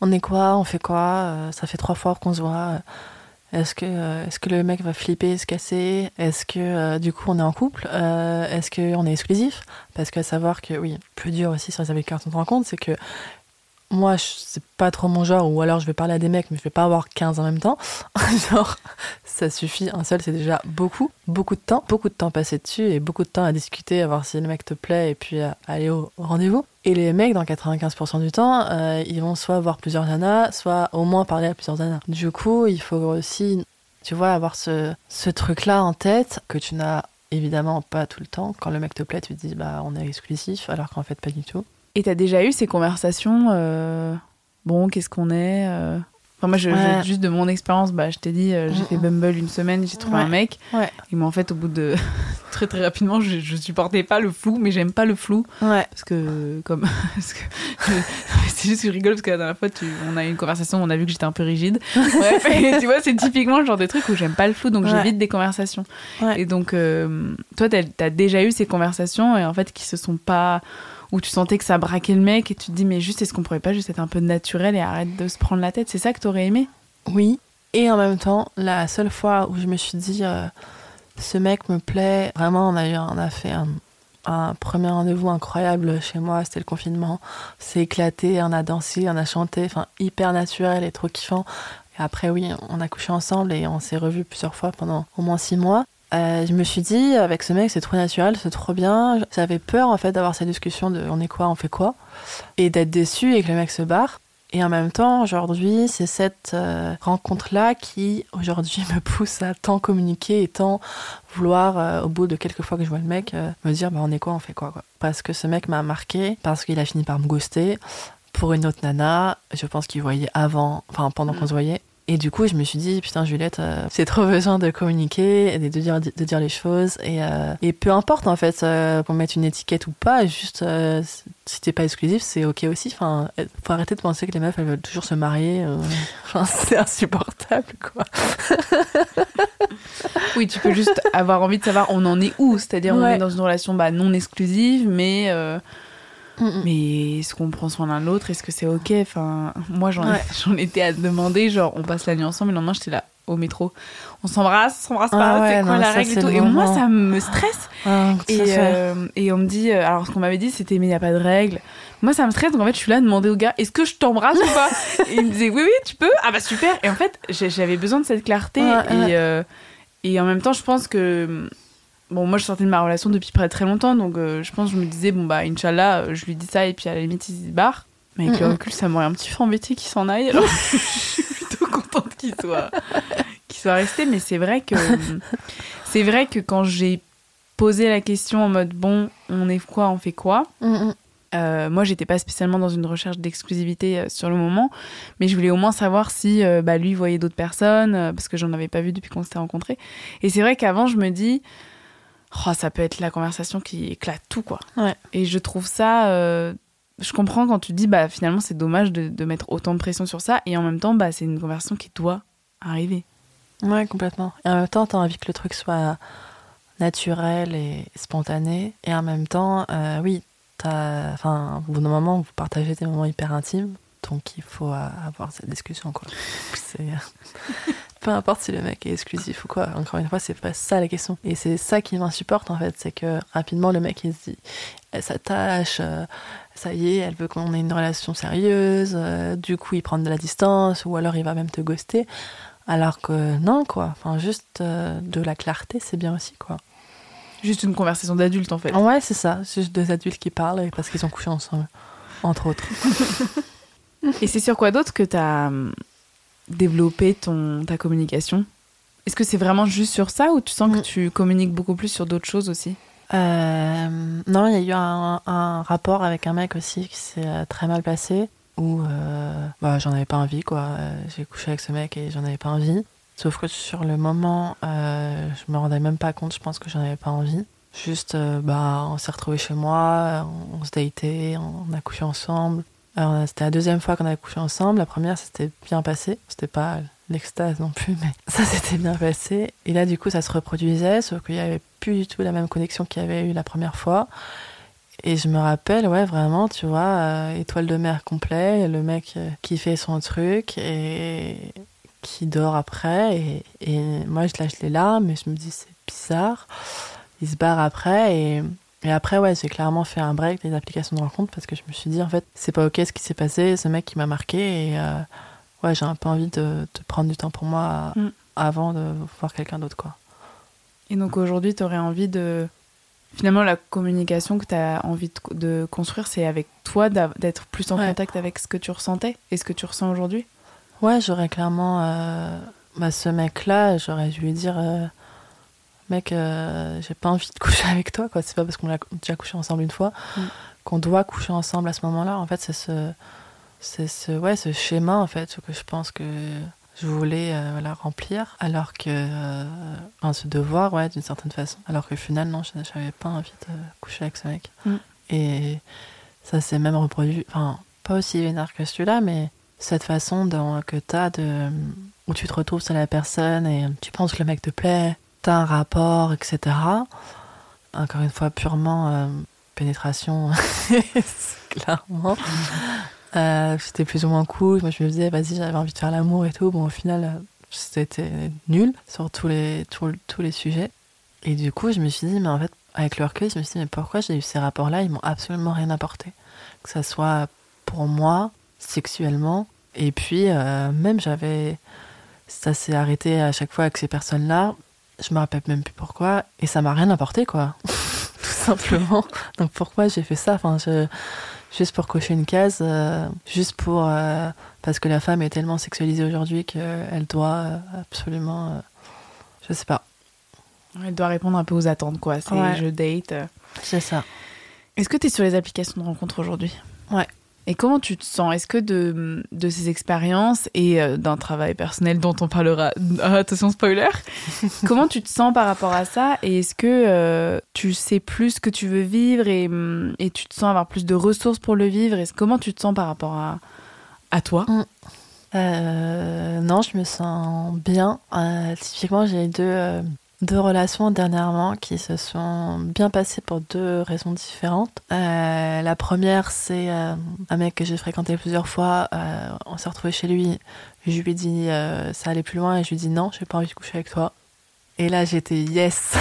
on est quoi On fait quoi Ça fait trois fois qu'on se voit. Est-ce que, euh, est-ce que le mec va flipper, se casser Est-ce que euh, du coup on est en couple euh, Est-ce qu'on est exclusif? Parce que savoir que, oui, plus dur aussi sur les applications de rencontre, c'est que moi, c'est pas trop mon genre, ou alors je vais parler à des mecs, mais je vais pas avoir 15 en même temps. genre, ça suffit, un seul, c'est déjà beaucoup, beaucoup de temps, beaucoup de temps passé dessus, et beaucoup de temps à discuter, à voir si le mec te plaît, et puis à aller au rendez-vous. Et les mecs, dans 95% du temps, euh, ils vont soit voir plusieurs nanas, soit au moins parler à plusieurs nanas. Du coup, il faut aussi, tu vois, avoir ce, ce truc-là en tête, que tu n'as évidemment pas tout le temps. Quand le mec te plaît, tu te dis, bah, on est exclusif, alors qu'en fait, pas du tout. Et t'as déjà eu ces conversations euh, Bon, qu'est-ce qu'on est euh Enfin, moi, je, juste de mon expérience, bah, je t'ai dit, euh, j'ai fait Bumble une semaine, j'ai trouvé un mec. Ouais. Et moi, en fait, au bout de très très rapidement, je, je supportais pas le flou, mais j'aime pas le flou. Ouais. Parce que, comme. c'est juste que je rigole parce que la dernière fois, tu... on a eu une conversation, on a vu que j'étais un peu rigide. Bref, et tu vois, c'est typiquement le genre de truc où j'aime pas le flou, donc j'évite des conversations. Et donc, toi, t'as as déjà eu ces conversations et en fait, qui se sont pas où tu sentais que ça braquait le mec et tu te dis mais juste est-ce qu'on pourrait pas juste être un peu naturel et arrête de se prendre la tête? C'est ça que t'aurais aimé? Oui. Et en même temps, la seule fois où je me suis dit euh, ce mec me plaît, vraiment on a eu on a fait un, premier rendez-vous incroyable chez moi, c'était le confinement. C'est éclaté, on a dansé, on a chanté, enfin hyper naturel et trop kiffant. Après oui, on a couché ensemble et on s'est revus plusieurs fois pendant au moins six mois. Euh, je me suis dit, avec ce mec, c'est trop naturel, c'est trop bien. J'avais peur, en fait, d'avoir cette discussion de on est quoi, on fait quoi, et d'être déçu et que le mec se barre. Et en même temps, aujourd'hui, c'est cette euh, rencontre-là qui, aujourd'hui, me pousse à tant communiquer et tant vouloir, euh, au bout de quelques fois que je vois le mec, me dire, bah, on est quoi, on fait quoi, quoi. Parce que ce mec m'a marqué, parce qu'il a fini par me ghoster. Pour une autre nana, je pense qu'il voyait avant, enfin, pendant qu'on se voyait. Et du coup, je me suis dit, putain, Juliette, euh, c'est trop besoin de communiquer et de dire, de dire les choses. Et, euh, et peu importe, en fait, euh, pour mettre une étiquette ou pas, juste, si t'es pas exclusif, c'est ok aussi. Enfin, faut arrêter de penser que les meufs, elles veulent toujours se marier. Enfin, c'est insupportable, quoi. oui, tu peux juste avoir envie de savoir on en est où? C'est-à-dire, on est dans une relation bah, non exclusive, mais mais est-ce qu'on prend soin l'un de l'autre Est-ce que c'est ok? Enfin, moi, j'en étais à demander, genre, on passe la nuit ensemble, et le lendemain, j'étais là au métro. On s'embrasse, on s'embrasse pas, ah c'est quoi la règle et tout? Et moi, ça me stresse. Ah, et, euh, et, on me dit, euh, alors ce qu'on m'avait dit, c'était, mais il n'y a pas de règle. Moi, ça me stresse, donc en fait, je suis là à demander au gars, est-ce que je t'embrasse ou pas? Et il me disait, oui, oui, tu peux. Ah bah super. Et en fait, j'avais besoin de cette clarté. et, euh, et en même temps, je pense que Bon, moi, je sortais de ma relation depuis près très longtemps, donc euh, je pense que je me disais, bon, bah, Inch'Allah, euh, je lui dis ça, et puis à la limite, il se barre. Mais avec le recul, ça m'aurait un petit peu embêté qu'il s'en aille. Alors, je suis plutôt contente qu'il soit, soit resté. Mais c'est vrai que, c'est vrai que quand j'ai posé la question en mode, bon, on est quoi, on fait quoi euh, moi, j'étais pas spécialement dans une recherche d'exclusivité sur le moment, mais je voulais au moins savoir si bah, lui voyait d'autres personnes, parce que j'en avais pas vu depuis qu'on s'était rencontrés. Et c'est vrai qu'avant, je me dis, oh, ça peut être la conversation qui éclate tout, quoi. Et je trouve ça. Euh, je comprends quand tu dis, bah, finalement, c'est dommage de, mettre autant de pression sur ça, et en même temps, bah, c'est une conversation qui doit arriver. Ouais, complètement. Et en même temps, t'as envie que le truc soit naturel et spontané, et en même temps, euh, oui, t'as- enfin, au bout d'un moment, vous partagez des moments hyper intimes, donc il faut euh, avoir cette discussion, quoi. Peu importe si le mec est exclusif ou quoi. Encore une fois, c'est pas ça la question. Et c'est ça qui m'insupporte en fait, c'est que rapidement le mec il se dit, elle s'attache, euh, ça y est, elle veut qu'on ait une relation sérieuse. euh, du coup, il prend de la distance ou alors il va même te ghoster. Alors que non, quoi. Enfin, juste euh, de la clarté, c'est bien aussi, quoi. Juste une conversation d'adulte en fait. Ouais, c'est ça. Juste deux adultes qui parlent parce qu'ils ont couché ensemble, entre autres. Et c'est sur quoi d'autre que tu as développé ton, ta communication Est-ce que c'est vraiment juste sur ça ou tu sens que Mm. tu communiques beaucoup plus sur d'autres choses aussi? Euh, non, il y a eu un, un rapport avec un mec aussi qui s'est euh, très mal passé où euh, bah, j'en avais pas envie quoi. J'ai couché avec ce mec et j'en avais pas envie. Sauf que sur le moment, euh, je me rendais même pas compte. Je pense que j'en avais pas envie. Juste, bah, on s'est retrouvés chez moi, on, on se datait, on a couché ensemble. Alors, c'était la deuxième fois qu'on avait couché ensemble. La première, ça s'était bien passé. C'était pas l'extase non plus, mais ça s'était bien passé. Et là, du coup, ça se reproduisait, sauf qu'il y avait plus du tout la même connexion qu'il y avait eu la première fois. Et je me rappelle, ouais, vraiment, tu vois, euh, étoile de mer complet, le mec euh, qui fait son truc et qui dort après. Et, et moi, je lâche les larmes et je me dis, c'est bizarre. Il se barre après et, et après, ouais, j'ai clairement fait un break des applications de rencontre parce que je me suis dit, en fait, c'est pas ok ce qui s'est passé, ce mec qui m'a marqué et euh, ouais, j'ai un peu envie de, de prendre du temps pour moi Mm. avant de voir quelqu'un d'autre, quoi. Et donc aujourd'hui, tu aurais envie de. Finalement, la communication que tu as envie de, de construire, c'est avec toi d'être plus en Ouais. contact avec ce que tu ressentais et ce que tu ressens aujourd'hui? Ouais, j'aurais clairement. euh, bah, ce mec-là, j'aurais dû lui dire euh, Mec, euh, j'ai pas envie de coucher avec toi, quoi. C'est pas parce qu'on a déjà couché ensemble une fois Mm. qu'on doit coucher ensemble à ce moment-là. En fait, c'est ce, c'est ce, ouais, ce schéma, en fait, que je pense que je voulais euh, voilà, remplir, alors que. euh, enfin, ce devoir, ouais, d'une certaine façon. Alors que finalement, je- j'avais pas envie de coucher avec ce mec. Mm. Et ça s'est même reproduit, enfin, pas aussi vénère que celui-là, mais cette façon dont, que t'as de. où tu te retrouves sur la personne et tu penses que le mec te plaît, t'as un rapport, etc. Encore une fois, purement euh, pénétration, clairement. Euh, c'était plus ou moins cool. Moi, je me disais, vas-y, j'avais envie de faire l'amour et tout. Bon, au final, c'était nul sur tous les, tous, tous les sujets. Et du coup, je me suis dit, mais en fait, avec le recul, je me suis dit, mais pourquoi j'ai eu ces rapports-là? Ils m'ont absolument rien apporté. Que ça soit pour moi, sexuellement. Et puis, euh, même, j'avais. Ça s'est arrêté à chaque fois avec ces personnes-là. Je me rappelle même plus pourquoi. Et ça m'a rien apporté, quoi. Tout simplement. Donc, pourquoi j'ai fait ça? Enfin, je- Juste pour cocher une case, euh, juste pour. euh, parce que la femme est tellement sexualisée aujourd'hui qu'elle doit euh, absolument. euh, je sais pas. Elle doit répondre un peu aux attentes, quoi. C'est Ouais. je date. C'est ça. Est-ce que tu es sur les applications de rencontre aujourd'hui? Ouais. Et comment tu te sens? Est-ce que de, de ces expériences et euh, d'un travail personnel dont on parlera, ah, attention spoiler, comment tu te sens par rapport à ça? Et est-ce que euh, tu sais plus ce que tu veux vivre et, hum, et tu te sens avoir plus de ressources pour le vivre? Et comment tu te sens par rapport à, à toi? Euh, non, je me sens bien. Euh, typiquement, j'ai eu deux, deux relations dernièrement qui se sont bien passées pour deux raisons différentes. Euh, la première, c'est euh, un mec que j'ai fréquenté plusieurs fois. Euh, on s'est retrouvés chez lui. Je lui ai dit ça allait plus loin et je lui ai dit non, j'ai pas envie de coucher avec toi. Et là, j'étais yes.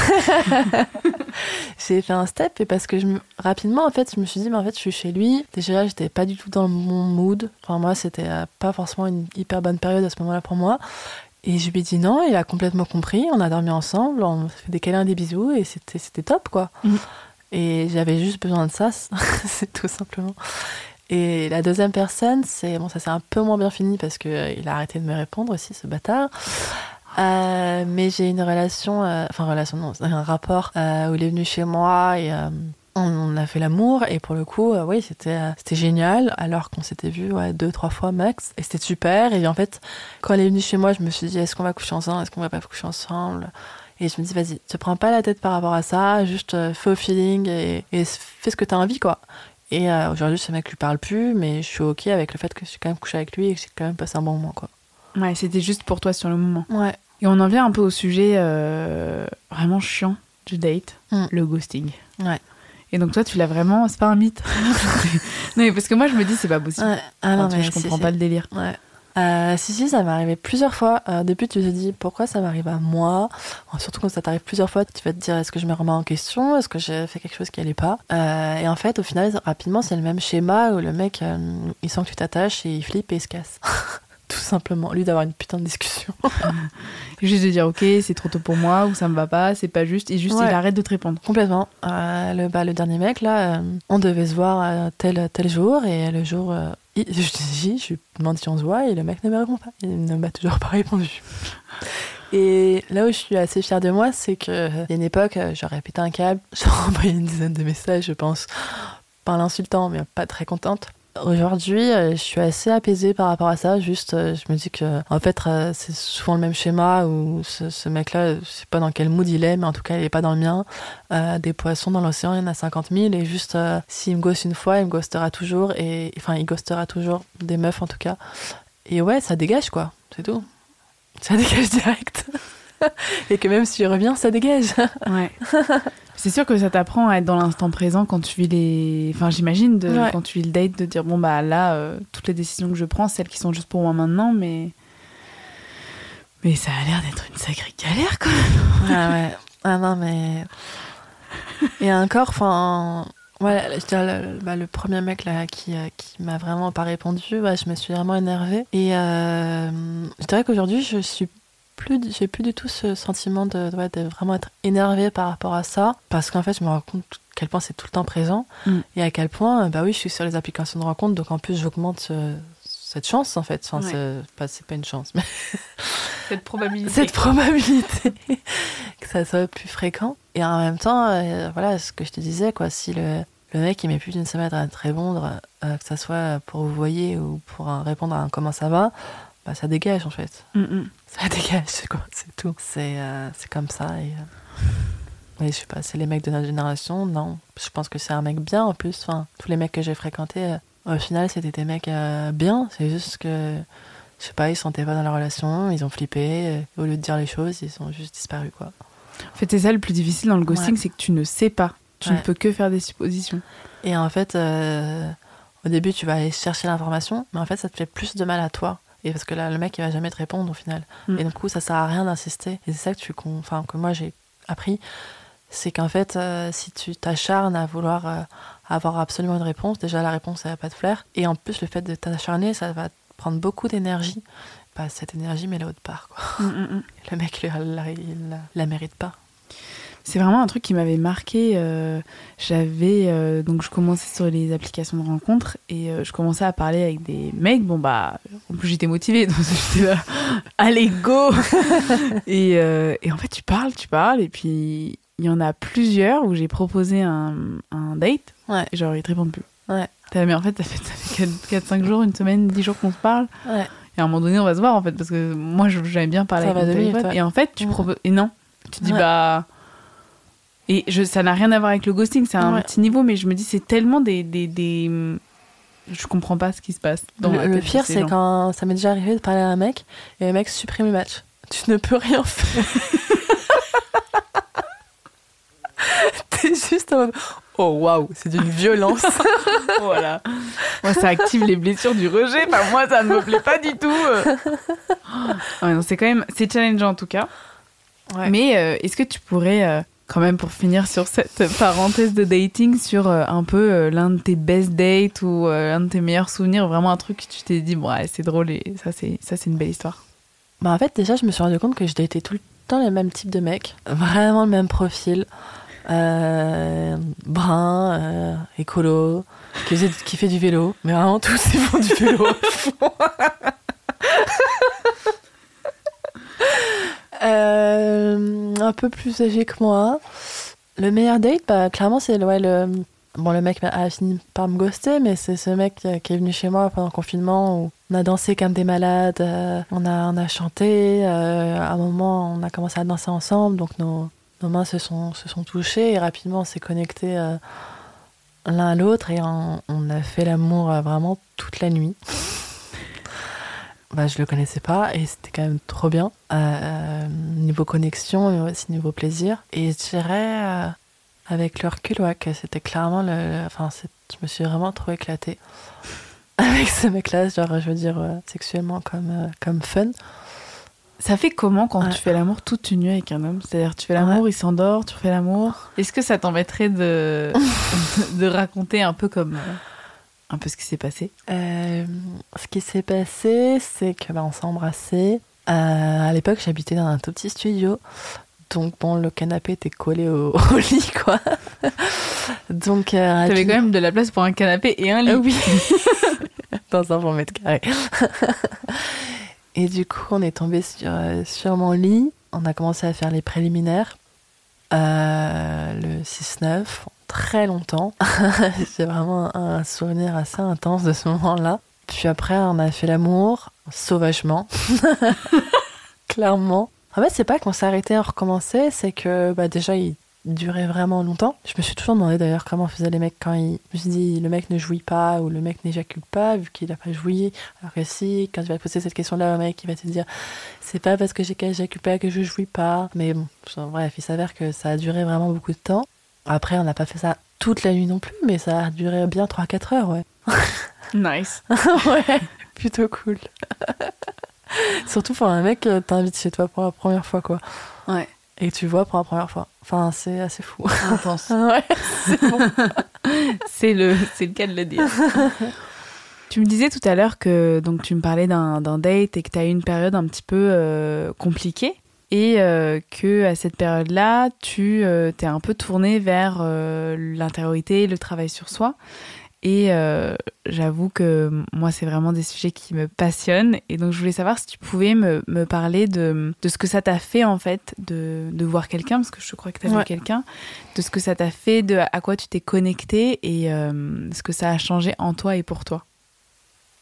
j'ai fait un step et parce que je me- rapidement, en fait, je me suis dit, mais en fait, je suis chez lui. Déjà, j'étais pas du tout dans mon mood. Enfin, moi, c'était pas forcément une hyper bonne période à ce moment-là pour moi. Et je lui ai dit non, il a complètement compris. On a dormi ensemble, on s'est fait des câlins, des bisous et c'était top, quoi. Mhm. Et j'avais juste besoin de ça, c'est tout simplement. Et la deuxième personne, c'est bon, ça s'est un peu moins bien fini parce que euh, il a arrêté de me répondre aussi, ce bâtard. Euh, mais j'ai une relation, euh, enfin relation non, c'est un rapport euh, où il est venu chez moi et on, a fait l'amour et pour le coup, euh, oui, c'était euh, c'était génial alors qu'on s'était vu ouais, deux trois fois max et c'était super. Et en fait, quand il est venu chez moi, je me suis dit est-ce qu'on va coucher ensemble, est-ce qu'on va pas coucher ensemble? Et je me dis, vas-y, te prends pas la tête par rapport à ça, juste euh, fais au feeling et, et fais ce que t'as envie, quoi. Et euh, aujourd'hui, ce mec lui parle plus, mais je suis ok avec le fait que je suis quand même couché avec lui et que j'ai quand même passé un bon moment, quoi. Ouais, c'était juste pour toi sur le moment. Ouais. Et on en vient un peu au sujet vraiment chiant du date, Mm. le ghosting. Ouais. Et donc toi, tu l'as vraiment, c'est pas un mythe. non, mais parce que moi, je me dis, c'est pas possible. Ouais. Ah non, Enfin, mais je comprends si. pas le délire. Ouais. Euh, si, si, ça m'est arrivé plusieurs fois. Euh, au début, tu te dis pourquoi ça m'arrive à moi? Surtout quand ça t'arrive plusieurs fois, tu vas te dire est-ce que je me remets en question? Est-ce que j'ai fait quelque chose qui allait pas? Euh, Et en fait, au final, rapidement, c'est le même schéma où le mec, euh, il sent que tu t'attaches et il flippe et il se casse. Tout simplement, au lieu d'avoir une putain de discussion. Juste de dire, ok, c'est trop tôt pour moi, ou ça me va pas, c'est pas juste, et juste Ouais. il arrête de te répondre. Complètement. Euh, le, bah, le dernier mec, là, euh, on devait se voir euh, tel, tel jour, et le jour, euh, il- je dis, je lui demande si on se voit, et le mec ne me répond pas. Il ne m'a toujours pas répondu. Et là où je suis assez fière de moi, c'est qu'il y a une époque, j'aurais pété un câble, j'aurais envoyé une dizaine de messages, je pense, pas en l'insultant, mais pas très contente. Aujourd'hui, euh, je suis assez apaisée par rapport à ça. Juste, euh, je me dis que, en fait, euh, c'est souvent le même schéma où ce, mec-là, je sais pas dans quel mood il est, mais en tout cas, il est pas dans le mien. Euh, des poissons dans l'océan, il y en a 50 000. Et juste, euh, s'il me ghost une fois, il me ghostera toujours. Et enfin, il ghostera toujours des meufs, en tout cas. Et ouais, ça dégage, quoi. C'est tout. Ça dégage direct. et que même s'il revient, ça dégage. Ouais. c'est sûr que ça t'apprend à être dans l'instant présent quand tu vis les. Enfin, j'imagine, de- Ouais. quand tu vis le date, de dire, bon, bah là, euh, toutes les décisions que je prends, celles qui sont juste pour moi maintenant, mais. Mais ça a l'air d'être une sacrée galère, quand même. Ah ouais. Ah non, mais. Et encore, enfin. Ouais, je dirais le, bah, le premier mec là qui, euh, qui m'a vraiment pas répondu, ouais, je me suis vraiment énervée. Et euh, je dirais qu'aujourd'hui, je suis plus, j'ai plus du tout ce sentiment de, ouais, de vraiment être énervée par rapport à ça, parce qu'en fait, je me rends compte à quel point c'est tout le temps présent Mm. et à quel point, bah oui, je suis sur les applications de rencontre, donc en plus, j'augmente cette chance en fait. Enfin, Ouais. c'est pas, une chance, mais Cette probabilité. cette probabilité que ça soit plus fréquent. Et en même temps, euh, voilà ce que je te disais, quoi, si le, le mec il met plus d'une semaine à te répondre, euh, que ça soit pour vous voyez ou pour répondre à un comment ça va, bah, ça dégage en fait. Mm, mm. Ça dégage, c'est quoi, c'est tout. C'est euh, comme ça. Et, euh, je sais pas, c'est les mecs de notre génération, non. Je pense que c'est un mec bien en plus. Enfin, tous les mecs que j'ai fréquentés, euh, au final, c'était des mecs euh, bien. C'est juste que, je sais pas, ils se sentaient pas dans la relation, ils ont flippé. au lieu de dire les choses, ils ont juste disparu, quoi. En fait, c'est ça le plus difficile dans le ghosting, Ouais. c'est que tu ne sais pas. Tu ne peux que faire des suppositions. Et en fait, euh, au début, tu vas aller chercher l'information, mais en fait, ça te fait plus de mal à toi. Et parce que là, le mec, il va jamais te répondre au final. Mm. Et du coup, ça sert à rien d'insister. Et c'est ça que, tu, con- enfin, que moi, j'ai appris. C'est qu'en fait, euh, si tu t'acharnes à vouloir euh, avoir absolument une réponse, déjà, la réponse, elle va pas te plaire. Et en plus, le fait de t'acharner, ça va prendre beaucoup d'énergie. Bah, cette énergie, mais là autre part, quoi. Mm, mm. Le mec, il la- la mérite pas. C'est vraiment un truc qui m'avait marqué. euh, J'avais euh, donc je commençais sur les applications de rencontres et euh, je commençais à parler avec des mecs. Bon bah en plus j'étais motivée donc j'étais là, allez go. et, et en fait tu parles, tu parles et puis il y en a plusieurs où j'ai proposé un, un date Ouais. et genre ils te répondent plus. Ouais. Mais en fait ça fait, fait 4-5 jours, une semaine, 10 jours qu'on se parle. Ouais. Et à un moment donné, on va se voir en fait, parce que moi j'aime bien parler Ça avec va. Et en fait, tu proposes. Et non, tu te dis Ouais. bah. Et je, ça n'a rien à voir avec le ghosting, c'est un Ouais. petit niveau, mais je me dis c'est tellement des, des, des. Je comprends pas ce qui se passe. Dans le, pire, ces c'est quand ça m'est déjà arrivé de parler à un mec et le mec supprime le match. Tu ne peux rien faire. T'es juste en mode Oh waouh, c'est d'une violence. voilà. Moi, ça active les blessures du rejet. Enfin, moi, ça ne me plaît pas du tout. non, c'est quand même. C'est challengeant en tout cas. Ouais. Mais euh, est-ce que tu pourrais, euh, quand même, pour finir sur cette parenthèse de dating, sur euh, un peu euh, l'un de tes best dates ou euh, l'un de tes meilleurs souvenirs, vraiment un truc que tu t'es dit, bon, ouais, c'est drôle et ça, c'est ça, c'est une belle histoire. Bah en fait, déjà, je me suis rendu compte que je datais tout le temps les mêmes types de mecs. Vraiment le même profil. Euh, brun, euh, écolo, qui, faisait- qui fait du vélo. Mais vraiment, tous ils font du vélo. Euh, un peu plus âgé que moi. Le meilleur date, bah, clairement, c'est ouais, le. Bon, le mec a fini par me ghoster, mais c'est ce mec qui est venu chez moi pendant le confinement où on a dansé comme des malades, euh, on, a, on a chanté. euh, à un moment, on a commencé à danser ensemble, donc nos, nos mains se sont, se sont touchées et rapidement on s'est connectés l'un à l'autre et on, a fait l'amour vraiment toute la nuit. Bah, je le connaissais pas et c'était quand même trop bien. Euh, niveau connexion, mais aussi niveau plaisir. Et je dirais, euh, avec le recul, ouais, que c'était clairement le. Enfin, je me suis vraiment trop éclatée avec ce mec-là, genre, je veux dire, sexuellement comme, comme fun. Ça fait comment quand tu fais l'amour toute une nuit avec un homme? C'est-à-dire, tu fais l'amour, il s'endort, tu refais l'amour? Est-ce que ça t'embêterait de, de raconter un peu comme. Un peu ce qui s'est passé euh, Ce qui s'est passé, c'est que bah, on s'est embrassé. Euh, à l'époque, j'habitais dans un tout petit studio. Donc, bon, le canapé était collé au, lit, quoi. Donc. Euh, T'avais quand même de la place pour un canapé et un lit. oui. dans un bon mètre carré. Et du coup, on est tombé sur, euh, sur mon lit. On a commencé à faire les préliminaires. Euh, le 6-9, très longtemps. J'ai vraiment un souvenir assez intense de ce moment-là. Puis après, on a fait l'amour sauvagement. Clairement. En fait, c'est pas qu'on s'est arrêté à recommencer, c'est que bah, déjà, il durait vraiment longtemps. Je me suis toujours demandé d'ailleurs comment faisaient les mecs quand ils. Je me suis dit, le mec ne jouit pas ou le mec n'éjacule pas vu qu'il n'a pas joui. Alors que si, quand tu vas poser cette question-là au mec, il va te dire, c'est pas parce que j'ai qu'à que je jouis pas. Mais bon, bref, il s'avère que ça a duré vraiment beaucoup de temps. Après, on n'a pas fait ça toute la nuit non plus, mais ça a duré bien 3-4 heures, ouais. Nice. ouais, plutôt cool. Surtout pour un mec que t'invites chez toi pour la première fois, quoi. Ouais et tu vois pour la première fois. Enfin, c'est assez fou. Intense. ouais, c'est bon. c'est le, c'est le cas de le dire. tu me disais tout à l'heure que donc tu me parlais d'un, date et que tu as eu une période un petit peu euh, compliquée et euh, que à cette période-là, tu euh, t'es un peu tournée vers l'intériorité, le travail sur soi. Et euh, j'avoue que moi, c'est vraiment des sujets qui me passionnent. Et donc, je voulais savoir si tu pouvais me, me parler de, de, ce que ça t'a fait, en fait, de, de voir quelqu'un, parce que je crois que tu as vu quelqu'un, de ce que ça t'a fait, de à quoi tu t'es connecté et euh, ce que ça a changé en toi et pour toi.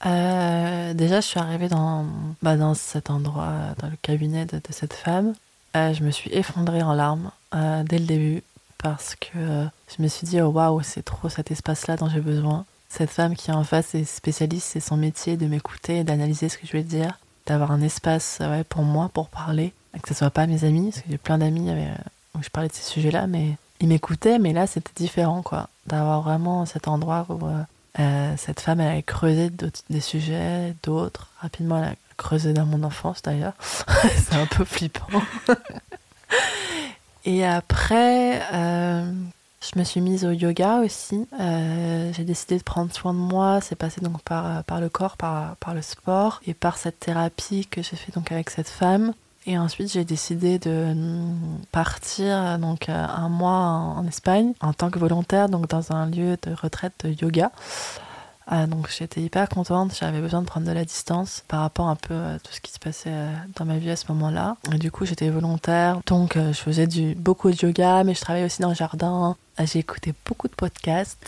Euh, déjà, je suis arrivée dans, bah, dans cet endroit, dans le cabinet de, cette femme. je me suis effondrée en larmes dès le début parce que euh, je me suis dit, oh, waouh, c'est trop cet espace-là dont j'ai besoin. Cette femme qui est en face est spécialiste, c'est son métier de m'écouter, d'analyser ce que je vais dire, d'avoir un espace ouais, pour moi, pour parler, que ce soit pas mes amis, parce que j'ai plein d'amis euh, où je parlais de ces sujets-là, mais ils m'écoutaient, mais là c'était différent, quoi, d'avoir vraiment cet endroit où euh, cette femme elle a creusé des sujets, d'autres, rapidement elle a creusé dans mon enfance d'ailleurs, c'est un peu flippant. Et après, euh, je me suis mise au yoga aussi. Euh, j'ai décidé de prendre soin de moi. C'est passé donc par, par le corps, par, par le sport et par cette thérapie que j'ai fait donc avec cette femme. Et ensuite, j'ai décidé de partir donc un mois en Espagne en tant que volontaire, donc dans un lieu de retraite de yoga. Ah, donc j'étais hyper contente, j'avais besoin de prendre de la distance par rapport un peu à tout ce qui se passait euh, dans ma vie à ce moment-là. Et du coup j'étais volontaire, donc euh, je faisais du, beaucoup de yoga, mais je travaillais aussi dans le jardin. Euh, j'ai écouté beaucoup de podcasts.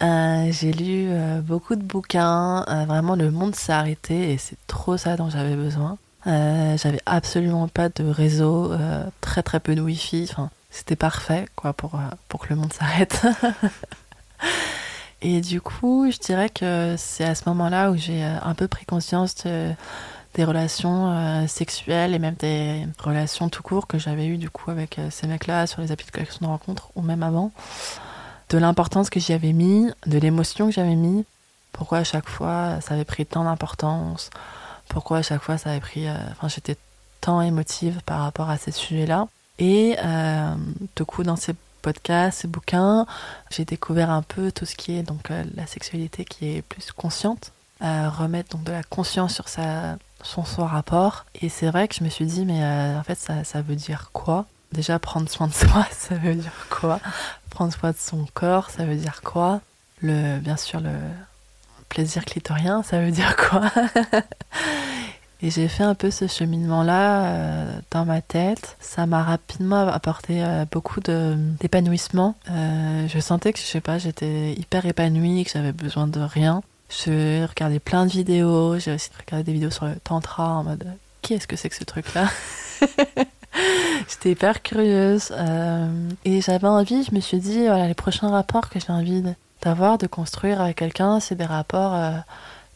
j'ai lu beaucoup de bouquins. vraiment, le monde s'est arrêté et c'est trop ça dont j'avais besoin. J'avais absolument pas de réseau, très très peu de wifi. Enfin, c'était parfait quoi pour, pour que le monde s'arrête. Et du coup, je dirais que c'est à ce moment-là où j'ai euh, un peu pris conscience des relations euh, sexuelles et même des relations tout court que j'avais eues du coup avec euh, ces mecs-là sur les applications de rencontre ou même avant. De l'importance que j'y avais mis, de l'émotion que j'avais mis, pourquoi à chaque fois ça avait pris tant d'importance, pourquoi à chaque fois ça avait pris. Enfin, j'étais tant émotive par rapport à ces sujets-là. Et du coup, dans ces podcasts, ces bouquins, j'ai découvert un peu tout ce qui est donc euh, la sexualité qui est plus consciente, remettre donc de la conscience sur sa, son, rapport. Et c'est vrai que je me suis dit, mais euh, en fait, ça, ça veut dire quoi? Déjà, prendre soin de soi, ça veut dire quoi? Prendre soin de son corps, ça veut dire quoi? Le, bien sûr, le plaisir clitorien, ça veut dire quoi Et j'ai fait un peu ce cheminement-là euh, dans ma tête. Ça m'a rapidement apporté euh, beaucoup d'épanouissement. Euh, je sentais que, je sais pas, j'étais hyper épanouie, que j'avais besoin de rien. Je regardais plein de vidéos. J'ai aussi regardé des vidéos sur le tantra en mode qu'est-ce que c'est que ce truc-là J'étais hyper curieuse. et j'avais envie, je me suis dit, voilà, les prochains rapports que j'ai envie d'avoir, de construire avec quelqu'un, c'est des rapports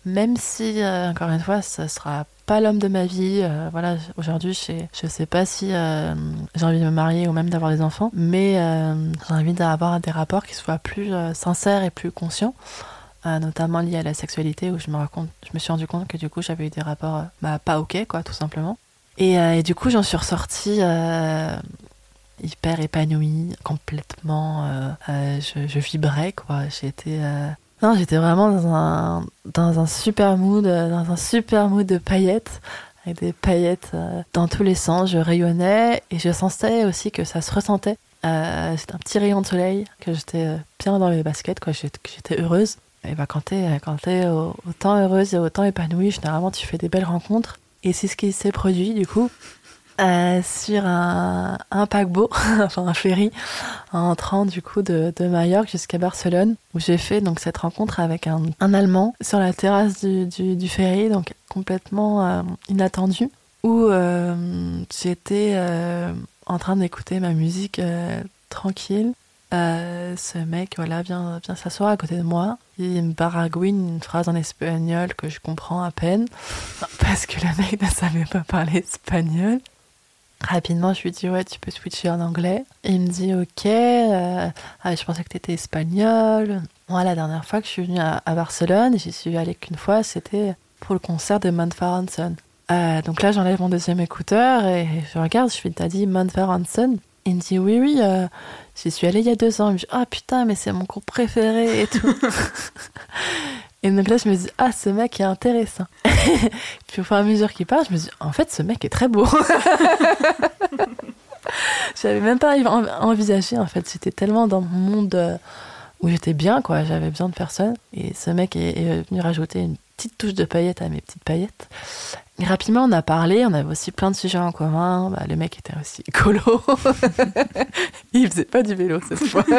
même si, euh, encore une fois, ce sera pas l'homme de ma vie. euh, voilà, aujourd'hui, je sais, je sais pas si euh, j'ai envie de me marier ou même d'avoir des enfants, mais euh, j'ai envie d'avoir des rapports qui soient plus euh, sincères et plus conscients, euh, notamment liés à la sexualité, où je me, compte- je me suis rendu compte que du coup, j'avais eu des rapports euh, bah, pas ok, quoi, tout simplement. Et, euh, du coup, j'en suis ressortie euh, hyper épanouie, complètement. euh, euh, je, vibrais, quoi. J'étais. euh, non, j'étais vraiment dans un, dans un super mood, dans un super mood de paillettes, avec des paillettes dans tous les sens. Je rayonnais et je sentais aussi que ça se ressentait. C'était un petit rayon de soleil, que j'étais bien dans mes baskets, quoi. J'étais heureuse. Et bah, quand t'es autant heureuse et autant épanouie, généralement, tu fais des belles rencontres. Et c'est ce qui s'est produit, du coup, euh, sur un, paquebot, enfin un ferry, en entrant du coup de, de Majorque jusqu'à Barcelone, où j'ai fait donc cette rencontre avec un, un Allemand sur la terrasse du, du, ferry, donc complètement euh, inattendu, où euh, j'étais euh, en train d'écouter ma musique tranquille. Ce mec voilà vient, vient s'asseoir à côté de moi. Il me baragouine une phrase en espagnol que je comprends à peine parce que le mec ne savait pas parler espagnol. Rapidement, je lui dis ouais, tu peux switcher en anglais. Il me dit ok. euh, ah, je pensais que tu étais espagnol. Moi, la dernière fois que je suis venue à, Barcelone, j'y suis allée qu'une fois, c'était pour le concert de Manfred Hansen. Euh, donc là, j'enlève mon deuxième écouteur et je regarde. Je lui dis t'as dit Manfred Hansen Il me dit oui, oui. euh, J'y suis allée il y a deux ans. Il me dit ah putain, mais c'est mon groupe préféré et tout. et donc là, je me dis ah ce mec est intéressant. Puis au fur et à mesure qu'il parle, je me dis en fait ce mec est très beau. J'avais même pas en- envisagé en fait. J'étais tellement dans mon monde euh, où j'étais bien quoi. J'avais besoin de personne. Et ce mec est, est venu rajouter une petite touche de paillettes à mes petites paillettes. Rapidement, on a parlé. On avait aussi plein de sujets en commun. Bah, le mec était aussi écolo. Il faisait pas du vélo cette fois.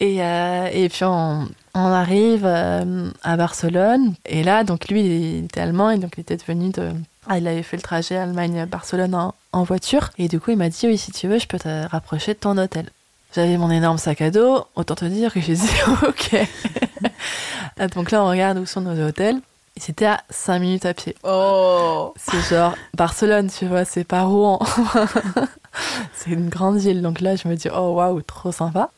et, euh, et puis on, arrive euh, à Barcelone. Et là, donc lui, il était allemand et donc il était venu de. Ah, il avait fait le trajet Allemagne-Barcelone en, en voiture. Et du coup, il m'a dit Oui, si tu veux, je peux te rapprocher de ton hôtel. J'avais mon énorme sac à dos. Autant te dire que j'ai dit Ok. donc là, on regarde où sont nos hôtels. Et c'était à 5 minutes à pied. Oh C'est genre Barcelone, tu vois, c'est pas Rouen. c'est une grande ville. Donc là, je me dis, oh waouh, trop sympa.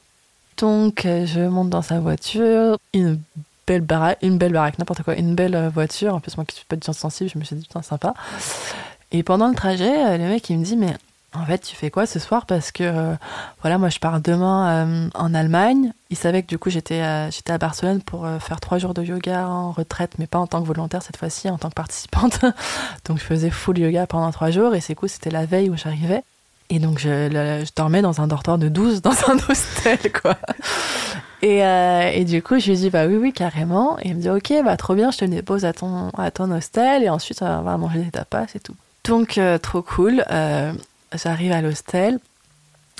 Donc, euh, je monte dans sa voiture. Une belle baraque, une belle baraque, n'importe quoi. Une belle euh, voiture. En plus, moi qui suis pas du genre sensible, je me suis dit, putain, sympa. Et pendant le trajet, euh, le mec, il me dit, mais en fait, tu fais quoi ce soir? Parce que, euh, voilà, moi, je pars demain euh, en Allemagne. Il savait que du coup, j'étais j'étais à Barcelone pour euh, faire trois jours de yoga en retraite, mais pas en tant que volontaire cette fois-ci, en tant que participante. donc, je faisais full yoga pendant trois jours. Et c'est cool, c'était la veille où j'arrivais. Et donc, je, dormais dans un dortoir de 12 dans un hostel, quoi. Et, euh, et du coup, je lui dis, bah oui, oui, carrément. Et il me dit, ok, bah trop bien, je te dépose à ton, à ton hostel. Et ensuite, on va manger des tapas et tout. Donc, euh, trop cool. Euh, J'arrive à l'hostel.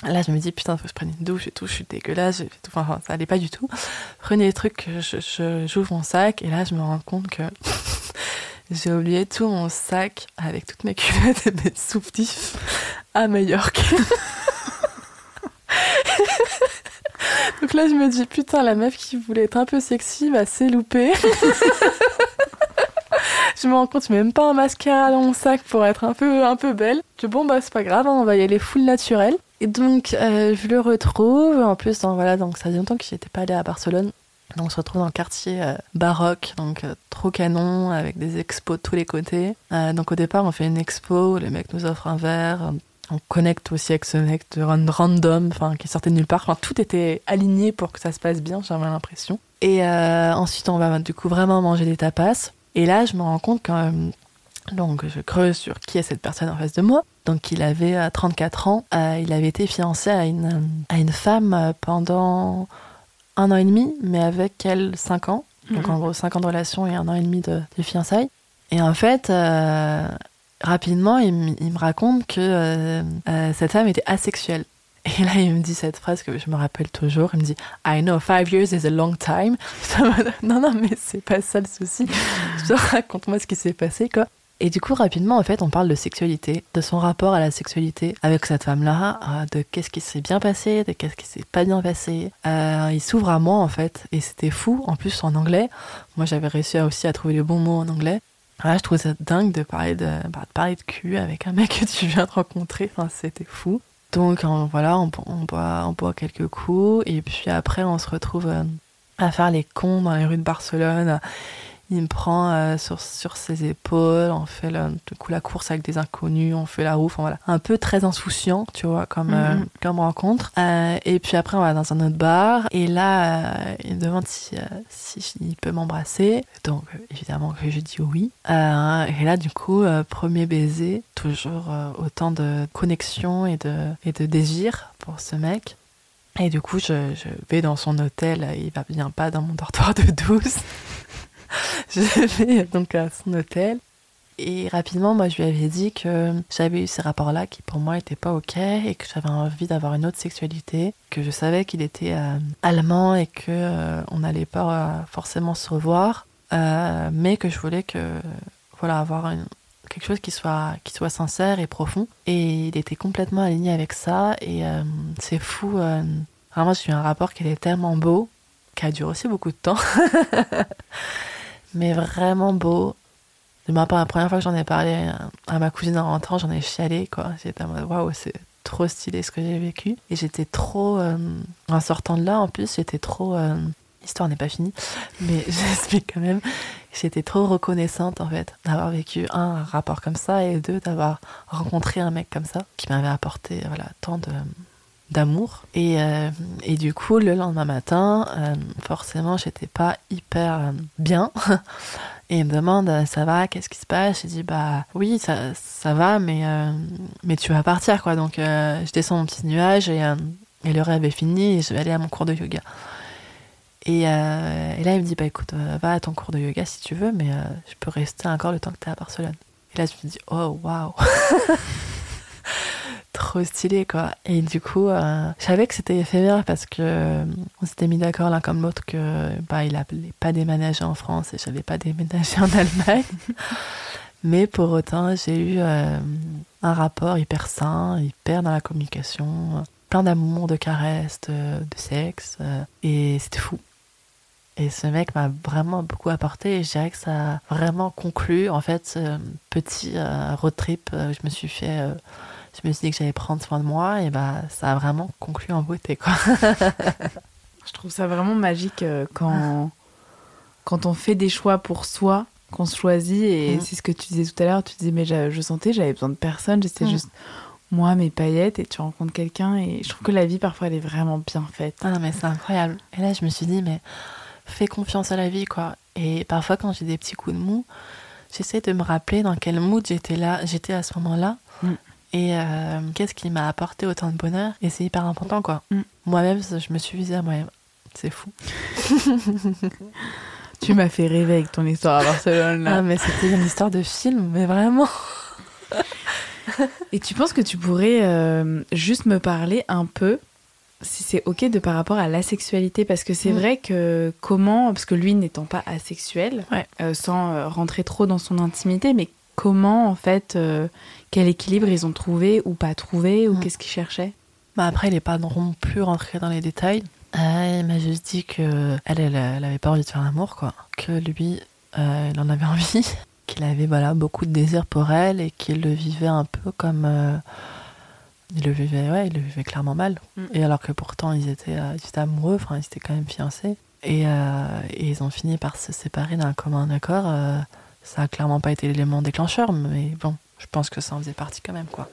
Là, je me dis, putain, faut que je prenne une douche et tout, je suis dégueulasse. tout. Enfin, ça allait pas du tout. Prenez les trucs, je- je- j'ouvre mon sac. Et là, je me rends compte que j'ai oublié tout mon sac avec toutes mes culottes et mes soutifs à Majorque. Donc là, je me dis, putain, la meuf qui voulait être un peu sexy va s'est loupée. Je me rends compte, je mets même pas un mascara dans mon sac pour être un peu, un peu belle. Je dis, bon, bah, c'est pas grave, hein, on va y aller full naturel. Et donc, euh, je le retrouve. En plus, dans, voilà, donc ça faisait longtemps que j'étais pas allée à Barcelone. Donc, on se retrouve dans le quartier euh, baroque, donc euh, trop canon, avec des expos de tous les côtés. Donc, au départ, on fait une expo, le mec nous offre un verre. On connecte aussi avec ce mec de random, enfin, qui sortait de nulle part. Enfin, tout était aligné pour que ça se passe bien, j'avais l'impression. Et ensuite, on va du coup vraiment manger des tapas. Et là, je me rends compte quand euh, donc je creuse sur qui est cette personne en face de moi. Donc il avait euh, 34 ans, Euh, il avait été fiancé à une, euh, à une femme euh, pendant un an et demi, mais avec elle 5 ans. Donc Mhm. en gros 5 ans de relation et un an et demi de, de fiançailles. Et en fait, euh, rapidement, il, me- il me raconte que euh, euh, cette femme était asexuelle. Et là, il me dit cette phrase que je me rappelle toujours. Il me dit I know five years is a long time. Non, non, mais c'est pas ça le souci. Raconte-moi ce qui s'est passé, quoi. Et du coup, rapidement, en fait, on parle de sexualité, de son rapport à la sexualité avec cette femme-là, euh, de qu'est-ce qui s'est bien passé, de qu'est-ce qui s'est pas bien passé. Euh, il s'ouvre à moi, en fait, et c'était fou. En plus, en anglais, moi, j'avais réussi aussi à trouver les bons mots en anglais. Ah, je trouvais ça dingue de parler de, bah, de parler de cul avec un mec que tu viens de rencontrer. Enfin, c'était fou. Donc voilà, on, on, boit, on boit quelques coups. Et puis après on se retrouve euh, à faire les cons dans les rues de Barcelone il me prend euh, sur, sur ses épaules, on fait le, du coup la course avec des inconnus, on fait la roue, enfin voilà. Un peu très insouciant, tu vois, comme, euh, comme rencontre. Euh, et puis après, on va dans un autre bar, et là, il me demande si, si il peut m'embrasser. Donc, évidemment que je dis oui. et là, du coup, premier baiser, toujours autant de connexion et de, et de désir pour ce mec. Et du coup, je, je vais dans son hôtel, il va bien pas dans mon dortoir de douce. je vais donc à son hôtel. Et rapidement, moi, je lui avais dit que j'avais eu ces rapports-là qui, pour moi, n'étaient pas OK et que j'avais envie d'avoir une autre sexualité, que je savais qu'il était euh, allemand et que euh, on n'allait pas euh, forcément se revoir, mais que je voulais que, voilà, avoir quelque chose qui soit, qui soit sincère et profond. Et il était complètement aligné avec ça. Et c'est fou. vraiment, j'ai eu un rapport qui était tellement beau, qui a duré aussi beaucoup de temps. mais vraiment beau. Je me rappelle la première fois que j'en ai parlé à ma cousine en rentrant, j'en ai chialé, quoi. J'étais en mode, waouh, c'est trop stylé ce que j'ai vécu. Et j'étais trop, euh, en sortant de là, en plus, j'étais trop, euh, l'histoire n'est pas finie, mais j'explique quand même, j'étais trop reconnaissante, en fait, d'avoir vécu, un, un rapport comme ça, et deux, d'avoir rencontré un mec comme ça, qui m'avait apporté, voilà, tant de, d'amour. Et, euh, et, du coup, le lendemain matin, euh, forcément, j'étais pas hyper euh, bien. Et il me demande, ça va, qu'est-ce qui se passe? J'ai dit, bah oui, ça, ça va, mais, mais tu vas partir, quoi. Donc, je descends mon petit nuage et, et, le rêve est fini et je vais aller à mon cours de yoga. Et, et là, il me dit, bah écoute, va à ton cours de yoga si tu veux, mais je peux rester encore le temps que tu es à Barcelone. Et là, je me dis, oh, waouh trop stylé quoi. Et du coup, euh, je savais que c'était éphémère parce que euh, on s'était mis d'accord l'un comme l'autre que bah il n'allait pas déménager en France et j'allais pas déménager en Allemagne. Mais pour autant, j'ai eu euh, un rapport hyper sain, hyper dans la communication, plein d'amour, de caresses, de, sexe, et c'était fou. Et ce mec m'a vraiment beaucoup apporté et je dirais que ça a vraiment conclu en fait ce petit road trip. Je me suis fait je me suis dit que j'allais prendre soin de moi et bah ça a vraiment conclu en beauté quoi. je trouve ça vraiment magique euh, quand quand on fait des choix pour soi, qu'on se choisit et mm. c'est ce que tu disais tout à l'heure, tu disais mais je, sentais j'avais besoin de personne, j'étais mm. juste moi mes paillettes et tu rencontres quelqu'un et je trouve que la vie parfois elle est vraiment bien faite. Ah non mais c'est incroyable. Et là je me suis dit mais fais confiance à la vie quoi. Et parfois quand j'ai des petits coups de mou, j'essaie de me rappeler dans quel mood j'étais là, j'étais à ce moment-là. Mm. Et euh, qu'est-ce qui m'a apporté autant de bonheur? Et c'est hyper important, quoi. Mm. Moi-même, je me suis visée à moi-même. C'est fou. tu m'as fait rêver avec ton histoire à Barcelone. Là. Ah, mais c'était une histoire de film, mais vraiment. Et tu penses que tu pourrais euh, juste me parler un peu, si c'est ok, de par rapport à l'asexualité Parce que c'est mm. vrai que comment, parce que lui n'étant pas asexuel, euh, sans rentrer trop dans son intimité, mais comment en fait quel équilibre ils ont trouvé ou pas trouvé ou qu'est-ce qu'ils cherchaient? Bah Après, il n'est pas non plus rentré dans les détails. Euh, il m'a juste dit que elle, elle, avait pas envie de faire l'amour, quoi. Que lui, euh, il en avait envie, qu'il avait voilà beaucoup de désir pour elle et qu'il le vivait un peu comme euh, il le vivait, ouais, il le vivait clairement mal. Mm. Et alors que pourtant ils étaient, ils étaient amoureux, enfin ils étaient quand même fiancés. Et, et ils ont fini par se séparer d'un commun accord. Ça a clairement pas été l'élément déclencheur, mais bon, je pense que ça en faisait partie quand même, quoi.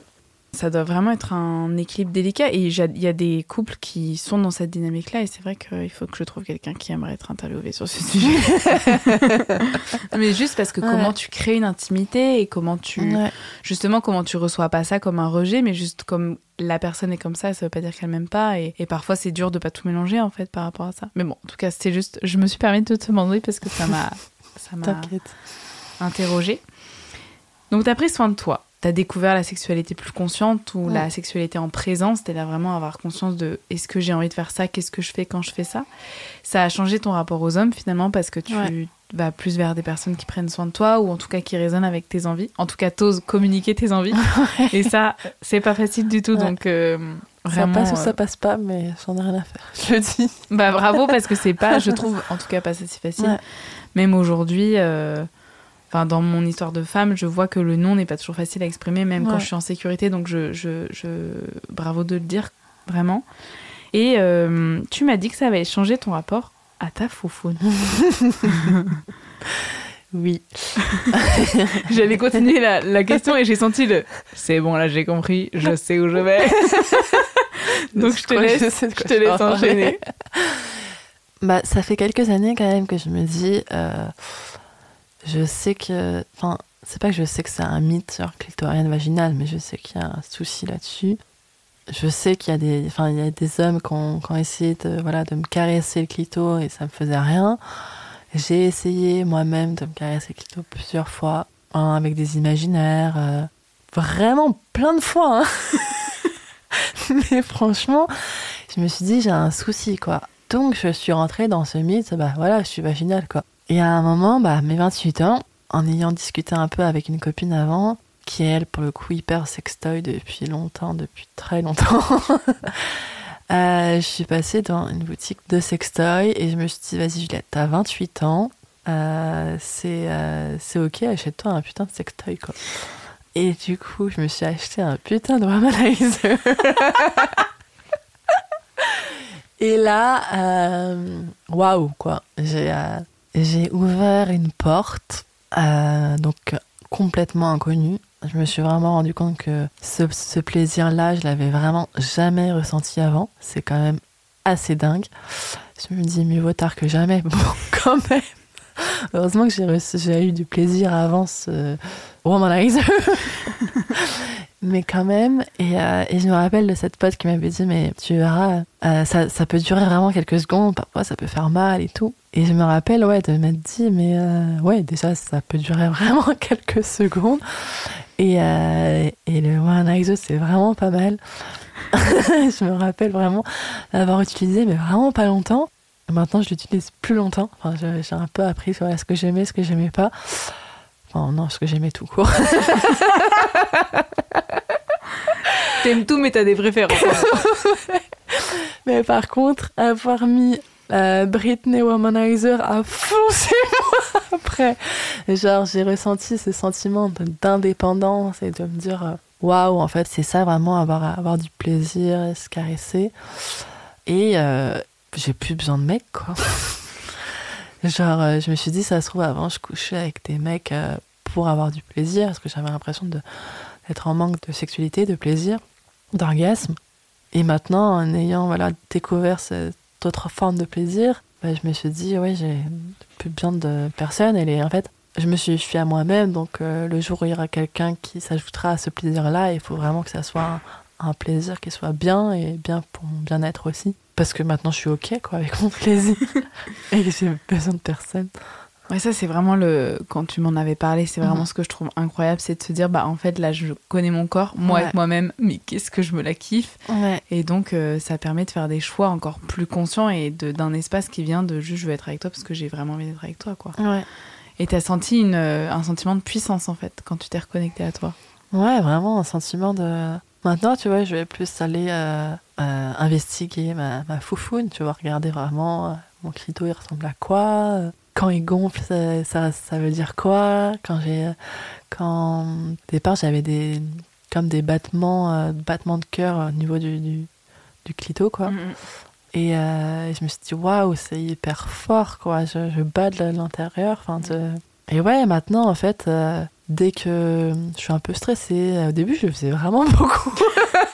Ça doit vraiment être un équilibre délicat. Et il y a des couples qui sont dans cette dynamique-là. Et c'est vrai qu'il faut que je trouve quelqu'un qui aimerait être interviewé sur ce sujet. Mais juste parce que comment tu crées une intimité et comment tu. Justement, comment tu reçois pas ça comme un rejet, mais juste comme la personne est comme ça, ça veut pas dire qu'elle m'aime pas. Et, parfois, c'est dur de pas tout mélanger, en fait, par rapport à ça. Mais bon, en tout cas, c'était juste. Je me suis permis de te demander parce que ça m'a. ça m'a interrogé. Donc, tu as pris soin de toi. Tu as découvert la sexualité plus consciente ou la sexualité en présence, c'est-à-dire vraiment avoir conscience de est-ce que j'ai envie de faire ça, qu'est-ce que je fais quand je fais ça? Ça a changé ton rapport aux hommes finalement parce que tu vas plus vers des personnes qui prennent soin de toi ou en tout cas qui résonnent avec tes envies. En tout cas, t'oses communiquer tes envies. Et ça, c'est pas facile du tout. Donc, euh, vraiment. Ça passe ou ça passe pas, mais j'en ai rien à faire. Je le dis. Bah bravo, parce que c'est pas, je trouve, en tout cas, pas si facile. Même aujourd'hui. Enfin, dans mon histoire de femme, je vois que le non n'est pas toujours facile à exprimer, même quand je suis en sécurité. Donc, je, je, je... bravo de le dire, vraiment. Et euh, tu m'as dit que ça avait changé ton rapport à ta foufoune. oui. J'allais continuer la, la, question et j'ai senti le. C'est bon, là j'ai compris, je sais où je vais. Donc je te laisse, je, te laisse enchaîner. Bah, ça fait quelques années quand même que je me dis. Euh, je sais que. Enfin, c'est pas que je sais que c'est un mythe sur clitorienne vaginale, mais je sais qu'il y a un souci là-dessus. Je sais qu'il y a des, enfin, il y a des hommes qui ont, essayé de, voilà, de me caresser le clito et ça me faisait rien. J'ai essayé moi-même de me caresser le clito plusieurs fois, hein, avec des imaginaires, euh, vraiment plein de fois. Hein. mais franchement, je me suis dit, j'ai un souci, quoi. Donc, je suis rentrée dans ce mythe, bah voilà, je suis vaginale, quoi. Et à un moment, bah, mes 28 ans, en ayant discuté un peu avec une copine avant, qui est elle, pour le coup, hyper sextoy depuis longtemps, depuis très longtemps, euh, je suis passée dans une boutique de sextoy et je me suis dit, vas-y Juliette, t'as 28 ans, euh, euh, c'est ok, achète-toi un putain de sextoy, quoi. Et du coup, je me suis acheté un putain de womanizer. et là, waouh, quoi. J'ai j'ai ouvert une porte, euh, donc complètement inconnue. Je me suis vraiment rendu compte que ce, plaisir-là, je l'avais vraiment jamais ressenti avant. C'est quand même assez dingue. Je me dis mieux vaut tard que jamais. Bon, quand même. Heureusement que j'ai eu du plaisir avant ce womanizer. mais quand même. Et, euh, et, je me rappelle de cette pote qui m'avait dit, mais tu verras, euh, ça, peut durer vraiment quelques secondes, parfois ça peut faire mal et tout. Et je me rappelle, ouais, de m'être dit, mais euh, ouais, déjà, ça peut durer vraiment quelques secondes. Et, et le ISO, c'est vraiment pas mal. je me rappelle vraiment l'avoir utilisé, mais vraiment pas longtemps. Maintenant, je l'utilise plus longtemps. Enfin, j'ai un peu appris sur ce que j'aimais, ce que j'aimais pas. Enfin, non, ce que j'aimais tout court. T'aimes tout, mais t'as des préférences. mais par contre, avoir mis euh, Britney Womanizer a foncé moi après. Genre, j'ai ressenti ce sentiment d'indépendance et de me dire euh, waouh, en fait, c'est ça vraiment, avoir, avoir du plaisir, se caresser. Et euh, j'ai plus besoin de mec, quoi. Genre, euh, je me suis dit, ça se trouve, avant, je couchais avec des mecs euh, pour avoir du plaisir, parce que j'avais l'impression d'être en manque de sexualité, de plaisir, d'orgasme. Et maintenant, en ayant voilà, découvert cette autre forme de plaisir, bah, je me suis dit, oui, j'ai plus besoin de personne. Et en fait, je me suis fiée à moi-même, donc euh, le jour où il y aura quelqu'un qui s'ajoutera à ce plaisir-là, il faut vraiment que ça soit un plaisir qui soit bien et bien pour mon bien-être aussi. Parce que maintenant je suis ok quoi avec mon plaisir et que j'ai besoin de personne. Ouais, ça c'est vraiment le. Quand tu m'en avais parlé, c'est vraiment mhm. ce que je trouve incroyable, c'est de se dire, bah en fait là je connais mon corps, moi avec moi-même, mais qu'est-ce que je me la kiffe? Et donc euh, ça permet de faire des choix encore plus conscients et d'un espace qui vient de juste je veux être avec toi parce que j'ai vraiment envie d'être avec toi quoi. Ouais. Et t'as senti une, un sentiment de puissance en fait quand tu t'es reconnecté à toi. Ouais, vraiment un sentiment de Maintenant, tu vois, je vais plus aller euh, euh, investiguer ma, ma, foufoune, tu vois, regarder vraiment euh, mon clito, il ressemble à quoi? Quand il gonfle, ça, ça, veut dire quoi? Quand j'ai. Quand. Au départ, j'avais des. comme des battements, battements de cœur au niveau du, du, clito, quoi. Mm, mm. Et je me suis dit, waouh, c'est hyper fort, quoi. Je, je bats de l'intérieur. Enfin, Et ouais, maintenant, en fait, dès que je suis un peu stressée, au début, je faisais vraiment beaucoup.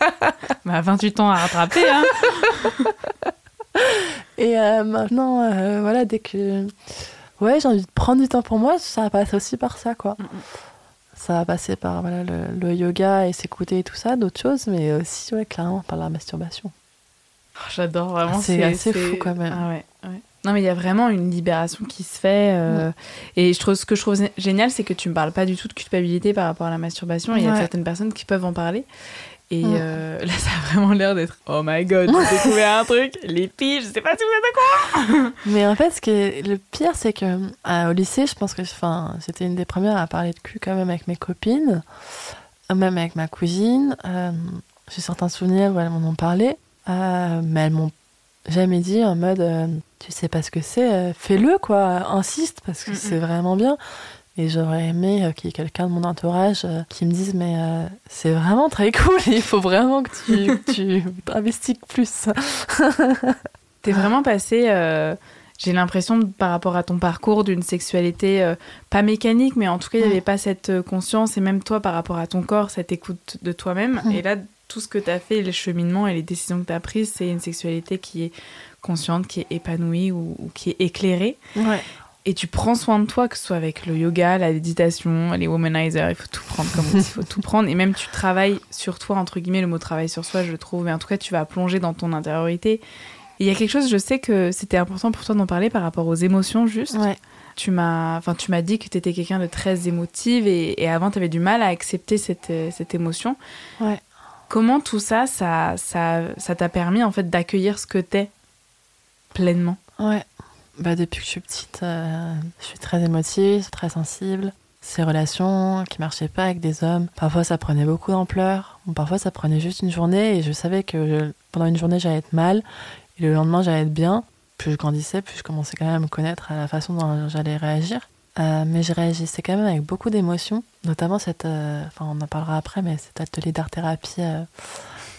bah, 28 ans à rattraper, hein Et euh, maintenant, euh, voilà, dès que ouais, j'ai envie de prendre du temps pour moi, ça passe aussi par ça, quoi. Mm, mm. Ça va passer par voilà, le, yoga et s'écouter et tout ça, d'autres choses, mais aussi, ouais, clairement, par la masturbation. Oh, j'adore vraiment. C'est assez fou quand même. Ah ouais, ouais. Non, mais il y a vraiment une libération qui se fait. Euh, et je trouve, ce que je trouve génial, c'est que tu ne parles pas du tout de culpabilité par rapport à la masturbation. Il y a certaines personnes qui peuvent en parler. Et Mm. euh, là, ça a vraiment l'air d'être Oh my god, j'ai découvert un truc, les piges, je sais pas si vous êtes d'accord. Mais en fait, ce qui est le pire, c'est que euh, au lycée, je pense que j'étais une des premières à parler de cul quand même avec mes copines, euh, même avec ma cousine. Euh, J'ai certains souvenirs où elles m'en ont parlé, mais elles m'ont jamais dit en mode tu sais pas ce que c'est, fais-le quoi, insiste parce que Mm, c'est vraiment bien. Et j'aurais aimé euh, qu'il y ait quelqu'un de mon entourage euh, qui me dise mais euh, c'est vraiment très cool, il faut vraiment que tu, que tu investigues plus. T'es vraiment passé, euh, j'ai l'impression, par rapport à ton parcours, d'une sexualité euh, pas mécanique, mais en tout cas, il n'y avait pas cette conscience, et même toi, par rapport à ton corps, cette écoute de toi-même. Et là, tout ce que t'as fait, les cheminements et les décisions que t'as prises, c'est une sexualité qui est consciente, qui est épanouie ou, ou qui est éclairée. Ouais. Et tu prends soin de toi, que ce soit avec le yoga, la méditation, les womanizers, il faut tout prendre comme il faut tout prendre. Et même tu travailles sur toi, entre guillemets, le mot travail sur soi, je trouve, mais en tout cas, tu vas plonger dans ton intériorité. Il y a quelque chose, je sais que c'était important pour toi d'en parler par rapport aux émotions, juste. Ouais. Tu m'as enfin, tu m'as dit que tu étais quelqu'un de très émotive et, et avant, tu avais du mal à accepter cette, cette émotion. Ouais. Comment tout ça, ça ça ça t'a permis en fait d'accueillir ce que t'es pleinement? Ouais. Bah, depuis que je suis petite, euh, je suis très émotive, très sensible. Ces relations qui marchaient pas avec des hommes, parfois ça prenait beaucoup d'ampleur, parfois ça prenait juste une journée et je savais que pendant une journée j'allais être mal et le lendemain j'allais être bien. Plus je grandissais, plus je commençais quand même à me connaître à la façon dont j'allais réagir. Euh, mais je réagissais quand même avec beaucoup d'émotions, notamment cette, euh, on en parlera après, mais cet atelier d'art-thérapie.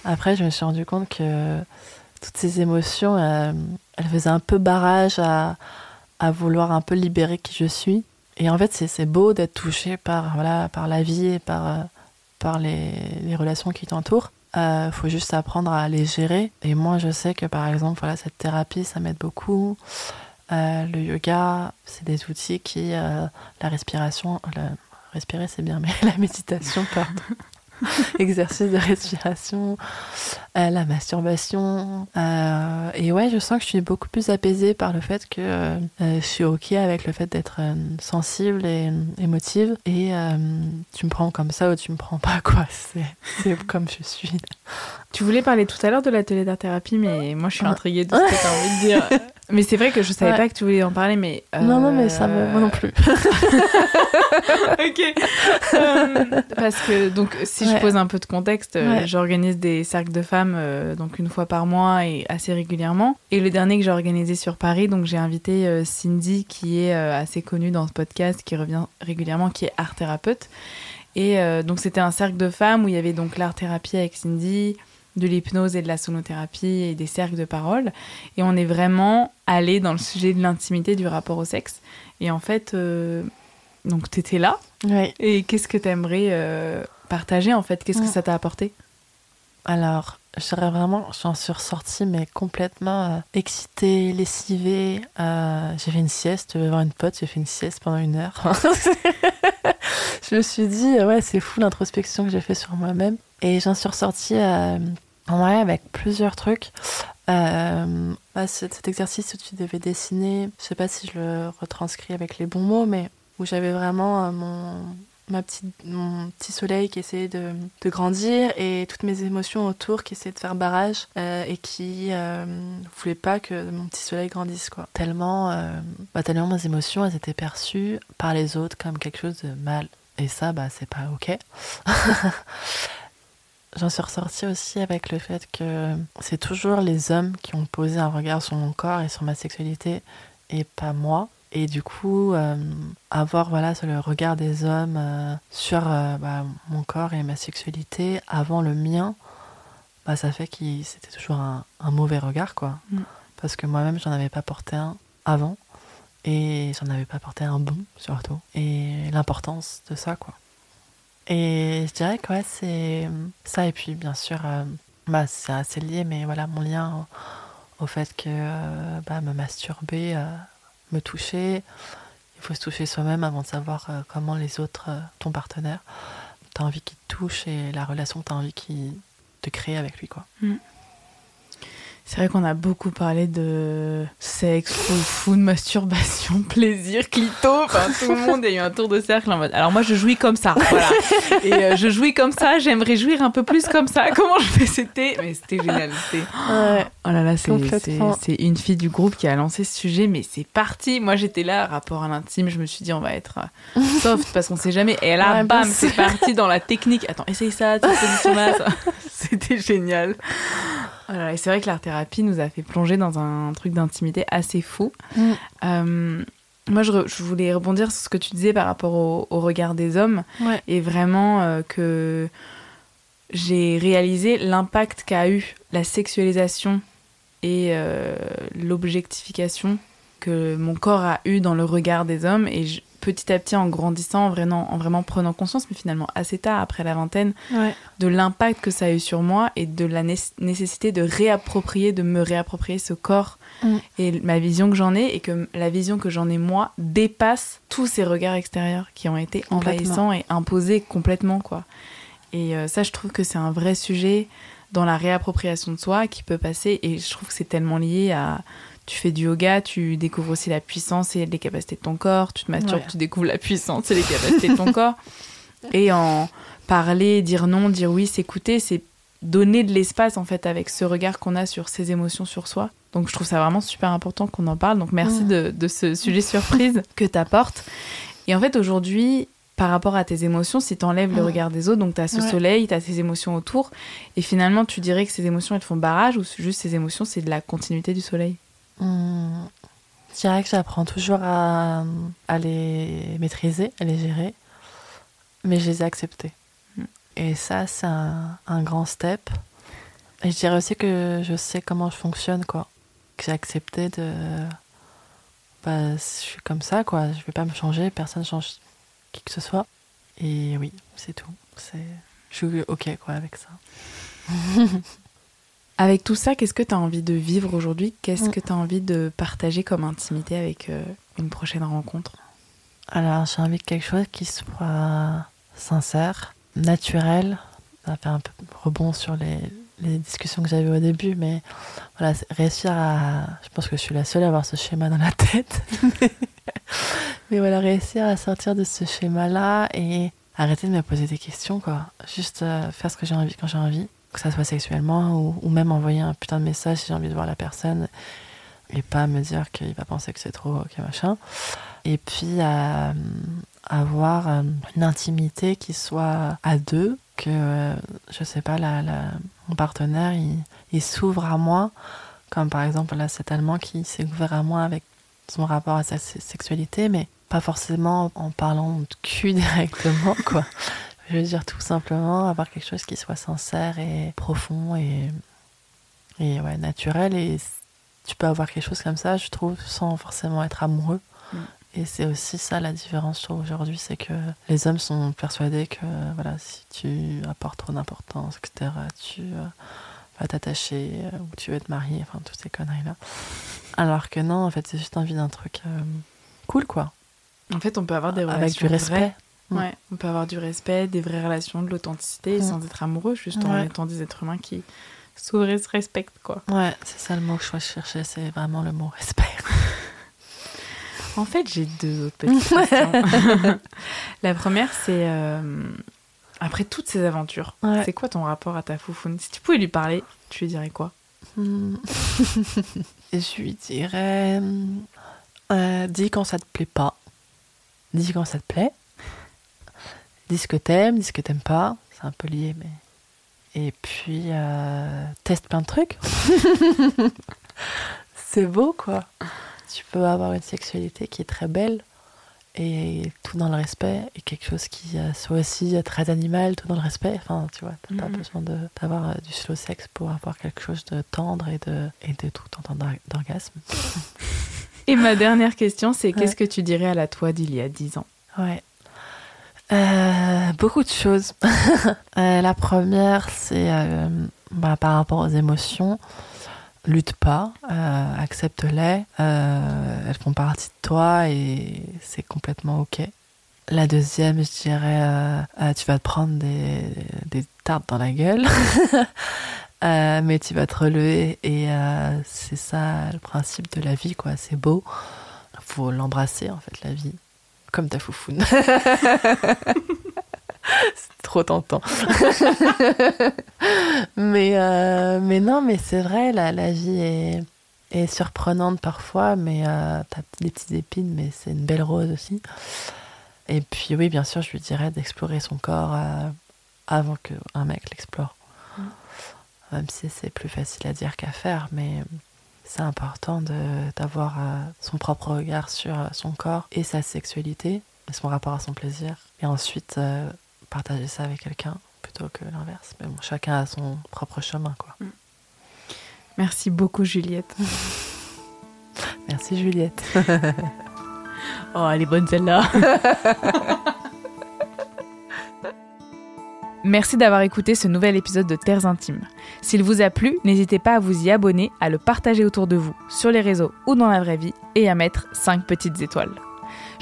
après, je me suis rendu compte que toutes ces émotions, euh, elles faisaient un peu barrage à, vouloir un peu libérer qui je suis. Et en fait, c'est beau d'être touché par, voilà, par la vie et par, euh, par les, les relations qui t'entourent. Il faut juste apprendre à les gérer. Et moi, je sais que par exemple, voilà, cette thérapie, ça m'aide beaucoup. Euh, le yoga, c'est des outils qui, euh, la respiration, respirer c'est bien, mais la méditation, pardon. Exercice de respiration, euh, la masturbation. euh, et ouais, je sens que je suis beaucoup plus apaisée par le fait que euh, je suis ok avec le fait d'être euh, sensible et émotive. Et tu me prends comme ça ou tu me prends pas, quoi. C'est comme je suis. Tu voulais parler tout à l'heure de l'atelier d'art-thérapie, mais moi je suis Ah. intriguée de ce que tu as envie de dire. Mais c'est vrai que je savais Ouais. pas que tu voulais en parler, mais. euh, Non, non, mais ça me. Moi non plus. ok. Euh, parce que, donc, si je pose un peu de contexte, euh, Ouais. j'organise des cercles de femmes, euh, donc une fois par mois et assez régulièrement. Et le dernier que j'ai organisé sur Paris, donc j'ai invité euh, Cindy, qui est euh, assez connue dans ce podcast, qui revient régulièrement, qui est art thérapeute. Et euh, donc, c'était un cercle de femmes où il y avait donc l'art thérapie avec Cindy, de l'hypnose et de la sonothérapie et des cercles de parole. Et on est vraiment allé dans le sujet de l'intimité du rapport au sexe. Et en fait, euh, donc t'étais là. Oui. Et qu'est-ce que t'aimerais euh, partager en fait? Qu'est-ce que ça t'a apporté? Alors, je dirais vraiment, j'en suis ressortie, mais complètement euh, excitée, lessivée. Euh, j'ai fait une sieste, je vais voir une pote, j'ai fait une sieste pendant une heure. je me suis dit, ouais, c'est fou l'introspection que j'ai fait sur moi-même. Et j'en suis ressortie euh, ouais, avec plusieurs trucs. Euh, cet, exercice où tu devais dessiner, je sais pas si je le retranscris avec les bons mots, mais où j'avais vraiment euh, mon, ma petite, mon petit soleil qui essayait de, de grandir et toutes mes émotions autour qui essayaient de faire barrage euh, et qui euh, voulaient pas que mon petit soleil grandisse quoi. Tellement, bah, tellement mes émotions elles étaient perçues par les autres comme quelque chose de mal et ça bah c'est pas ok. J'en suis ressortie aussi avec le fait que c'est toujours les hommes qui ont posé un regard sur mon corps et sur ma sexualité et pas moi. Et du coup, euh, avoir voilà, le regard des hommes euh, sur euh, bah, mon corps et ma sexualité avant le mien, bah, ça fait que c'était toujours un, un mauvais regard. quoi. Mm. Parce que moi-même, j'en avais pas porté un avant. Et j'en avais pas porté un bon, surtout. Et l'importance de ça, quoi. Et je dirais que c'est ça. Et puis, bien sûr, euh, bah, c'est assez lié, mais voilà, mon lien au, fait que euh, bah, me masturber, euh, me toucher, il faut se toucher soi-même avant de savoir euh, comment les autres, euh, ton partenaire, t'as envie qu'il te touche et la relation que t'as envie qu'il de créer avec lui, quoi. C'est vrai qu'on a beaucoup parlé de sexe, fou, de masturbation, plaisir, clito. Enfin, tout le monde a eu un tour de cercle en mode. Alors moi, je jouis comme ça, voilà. Et euh, je jouis comme ça. J'aimerais jouir un peu plus comme ça. Comment je fais C'était, mais c'était génial. C'était. Oh là là, c'est une fille du groupe qui a lancé ce sujet, mais c'est parti. Moi, j'étais là, rapport à l'intime. Je me suis dit, on va être euh, soft parce qu'on sait jamais. Et là, bam, c'est parti dans la technique. Attends, essaye ça, tu position C'était génial. Voilà, et c'est vrai que l'art thérapie nous a fait plonger dans un truc d'intimité assez fou. Mm. Euh, moi, je, voulais rebondir sur ce que tu disais par rapport au, regard des hommes. Et vraiment euh, que j'ai réalisé l'impact qu'a eu la sexualisation et euh, l'objectification que mon corps a eu dans le regard des hommes. Et petit à petit, en grandissant, en vraiment, en vraiment prenant conscience, mais finalement assez tard, après la vingtaine, de l'impact que ça a eu sur moi et de la nécessité de réapproprier, de me réapproprier ce corps mm. et ma vision que j'en ai, et que la vision que j'en ai moi dépasse tous ces regards extérieurs qui ont été envahissants et imposés complètement, quoi. Et euh, ça, je trouve que c'est un vrai sujet dans la réappropriation de soi qui peut passer, et je trouve que c'est tellement lié à tu fais du yoga, tu découvres aussi la puissance et les capacités de ton corps. Tu te masturbes, tu découvres la puissance et les capacités de ton corps. Et en parler, dire non, dire oui, s'écouter, c'est donner de l'espace en fait avec ce regard qu'on a sur ses émotions sur soi. Donc je trouve ça vraiment super important qu'on en parle. Donc merci de, ce sujet surprise que tu apportes. Et en fait aujourd'hui, par rapport à tes émotions, si tu enlèves le regard des autres, donc tu as ce soleil, tu as tes émotions autour, et finalement tu dirais que ces émotions elles font barrage ou juste ces émotions c'est de la continuité du soleil? Hmm. Je dirais que j'apprends toujours à, les maîtriser, à les gérer, mais je les ai acceptés. Hmm. Et ça, c'est un, grand step. Et je dirais aussi que je sais comment je fonctionne, quoi. Que j'ai accepté de. Bah, je suis comme ça, quoi. Je vais pas me changer, personne ne change qui que ce soit. Et oui, c'est tout. C'est... Je suis OK, quoi, avec ça. Avec tout ça, qu'est-ce que tu as envie de vivre aujourd'hui? Qu'est-ce mm. que tu as envie de partager comme intimité avec euh, une prochaine rencontre? Alors, j'ai envie de quelque chose qui soit sincère, naturel. Ça fait un peu rebond sur les, discussions que j'avais au début, mais voilà, réussir à. Je pense que je suis la seule à avoir ce schéma dans la tête. mais voilà, réussir à sortir de ce schéma-là et arrêter de me poser des questions, quoi. Juste euh, faire ce que j'ai envie quand j'ai envie que ça soit sexuellement ou, même envoyer un putain de message si j'ai envie de voir la personne et pas me dire qu'il va penser que c'est trop, ok machin. Et puis euh, avoir euh, une intimité qui soit à deux, que je sais pas, la, mon partenaire il, s'ouvre à moi, comme par exemple là cet Allemand qui s'est ouvert à moi avec son rapport à sa sexualité, mais pas forcément en parlant de cul directement, quoi. Je veux dire tout simplement avoir quelque chose qui soit sincère et profond et, et ouais, naturel. Et tu peux avoir quelque chose comme ça, je trouve, sans forcément être amoureux. Mm. Et c'est aussi ça la différence aujourd'hui, c'est que les hommes sont persuadés que voilà, si tu apportes trop d'importance, etc., tu euh, vas t'attacher euh, ou tu veux te marier, enfin toutes ces conneries-là. Alors que non, en fait, c'est juste envie d'un truc euh, cool, quoi. En fait, on peut avoir des relations avec du respect. Mm. Ouais, on peut avoir du respect, des vraies relations, de l'authenticité, mm. sans être amoureux, juste en étant des êtres humains qui s'ouvrent et se respectent, quoi. Ouais, c'est ça le mot que je cherchais, c'est vraiment le mot respect. en fait, j'ai deux autres petites questions. La première, c'est euh, après toutes ces aventures, c'est quoi ton rapport à ta foufoune? Si tu pouvais lui parler, tu lui dirais quoi? Hmm. Je lui dirais euh, dis quand ça te plaît pas, dis quand ça te plaît dis ce que t'aimes, dis ce que t'aimes pas. C'est un peu lié, mais. Et puis, euh, teste plein de trucs. c'est beau, quoi. Tu peux avoir une sexualité qui est très belle et tout dans le respect et quelque chose qui euh, soit aussi très animal, tout dans le respect. Enfin, tu vois, t'as pas mhm. besoin d'avoir euh, du slow sex pour avoir quelque chose de tendre et de, et de tout en temps d'orgasme. Et ma dernière question, c'est qu'est-ce que tu dirais à la toi d'il y a 10 ans? Ouais. Euh, beaucoup de choses. Euh, la première, c'est euh, bah, par rapport aux émotions. Lutte pas, accepte-les. elles font partie de toi et c'est complètement ok. La deuxième, je dirais, tu vas te prendre des, des tartes dans la gueule. Euh, mais tu vas te relever et euh, c'est ça le principe de la vie, quoi. C'est beau. Faut l'embrasser, en fait, la vie. Comme ta foufoune. c'est trop tentant. mais, euh, mais non, mais c'est vrai, la, la vie est, est surprenante parfois, mais euh, t'as des petites épines, mais c'est une belle rose aussi. Et puis oui, bien sûr, je lui dirais d'explorer son corps euh, avant qu'un mec l'explore. Mm. Même si c'est plus facile à dire qu'à faire, mais c'est important de- d'avoir euh, son propre regard sur son corps et sa sexualité, et son rapport à son plaisir. Et ensuite, partager ça avec quelqu'un plutôt que l'inverse. Mais bon, chacun a son propre chemin, quoi. Merci beaucoup, Juliette. Merci Juliette. Oh, elle est bonne celle-là. Merci d'avoir écouté ce nouvel épisode de Terres Intimes. S'il vous a plu, n'hésitez pas à vous y abonner, à le partager autour de vous, sur les réseaux ou dans la vraie vie, et à mettre 5 petites étoiles.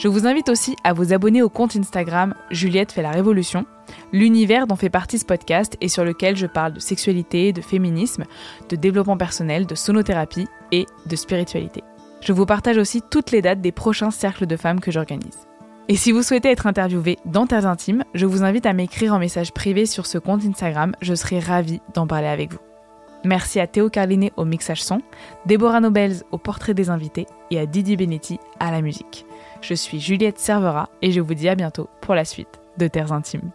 Je vous invite aussi à vous abonner au compte Instagram Juliette fait la révolution, l'univers dont fait partie ce podcast et sur lequel je parle de sexualité, de féminisme, de développement personnel, de sonothérapie et de spiritualité. Je vous partage aussi toutes les dates des prochains cercles de femmes que j'organise. Et si vous souhaitez être interviewé dans Terres Intimes, je vous invite à m'écrire en message privé sur ce compte Instagram, je serai ravie d'en parler avec vous. Merci à Théo Carlinet au mixage son, Déborah Nobels au portrait des invités et à Didi Benetti à la musique. Je suis Juliette Servera et je vous dis à bientôt pour la suite de Terres Intimes.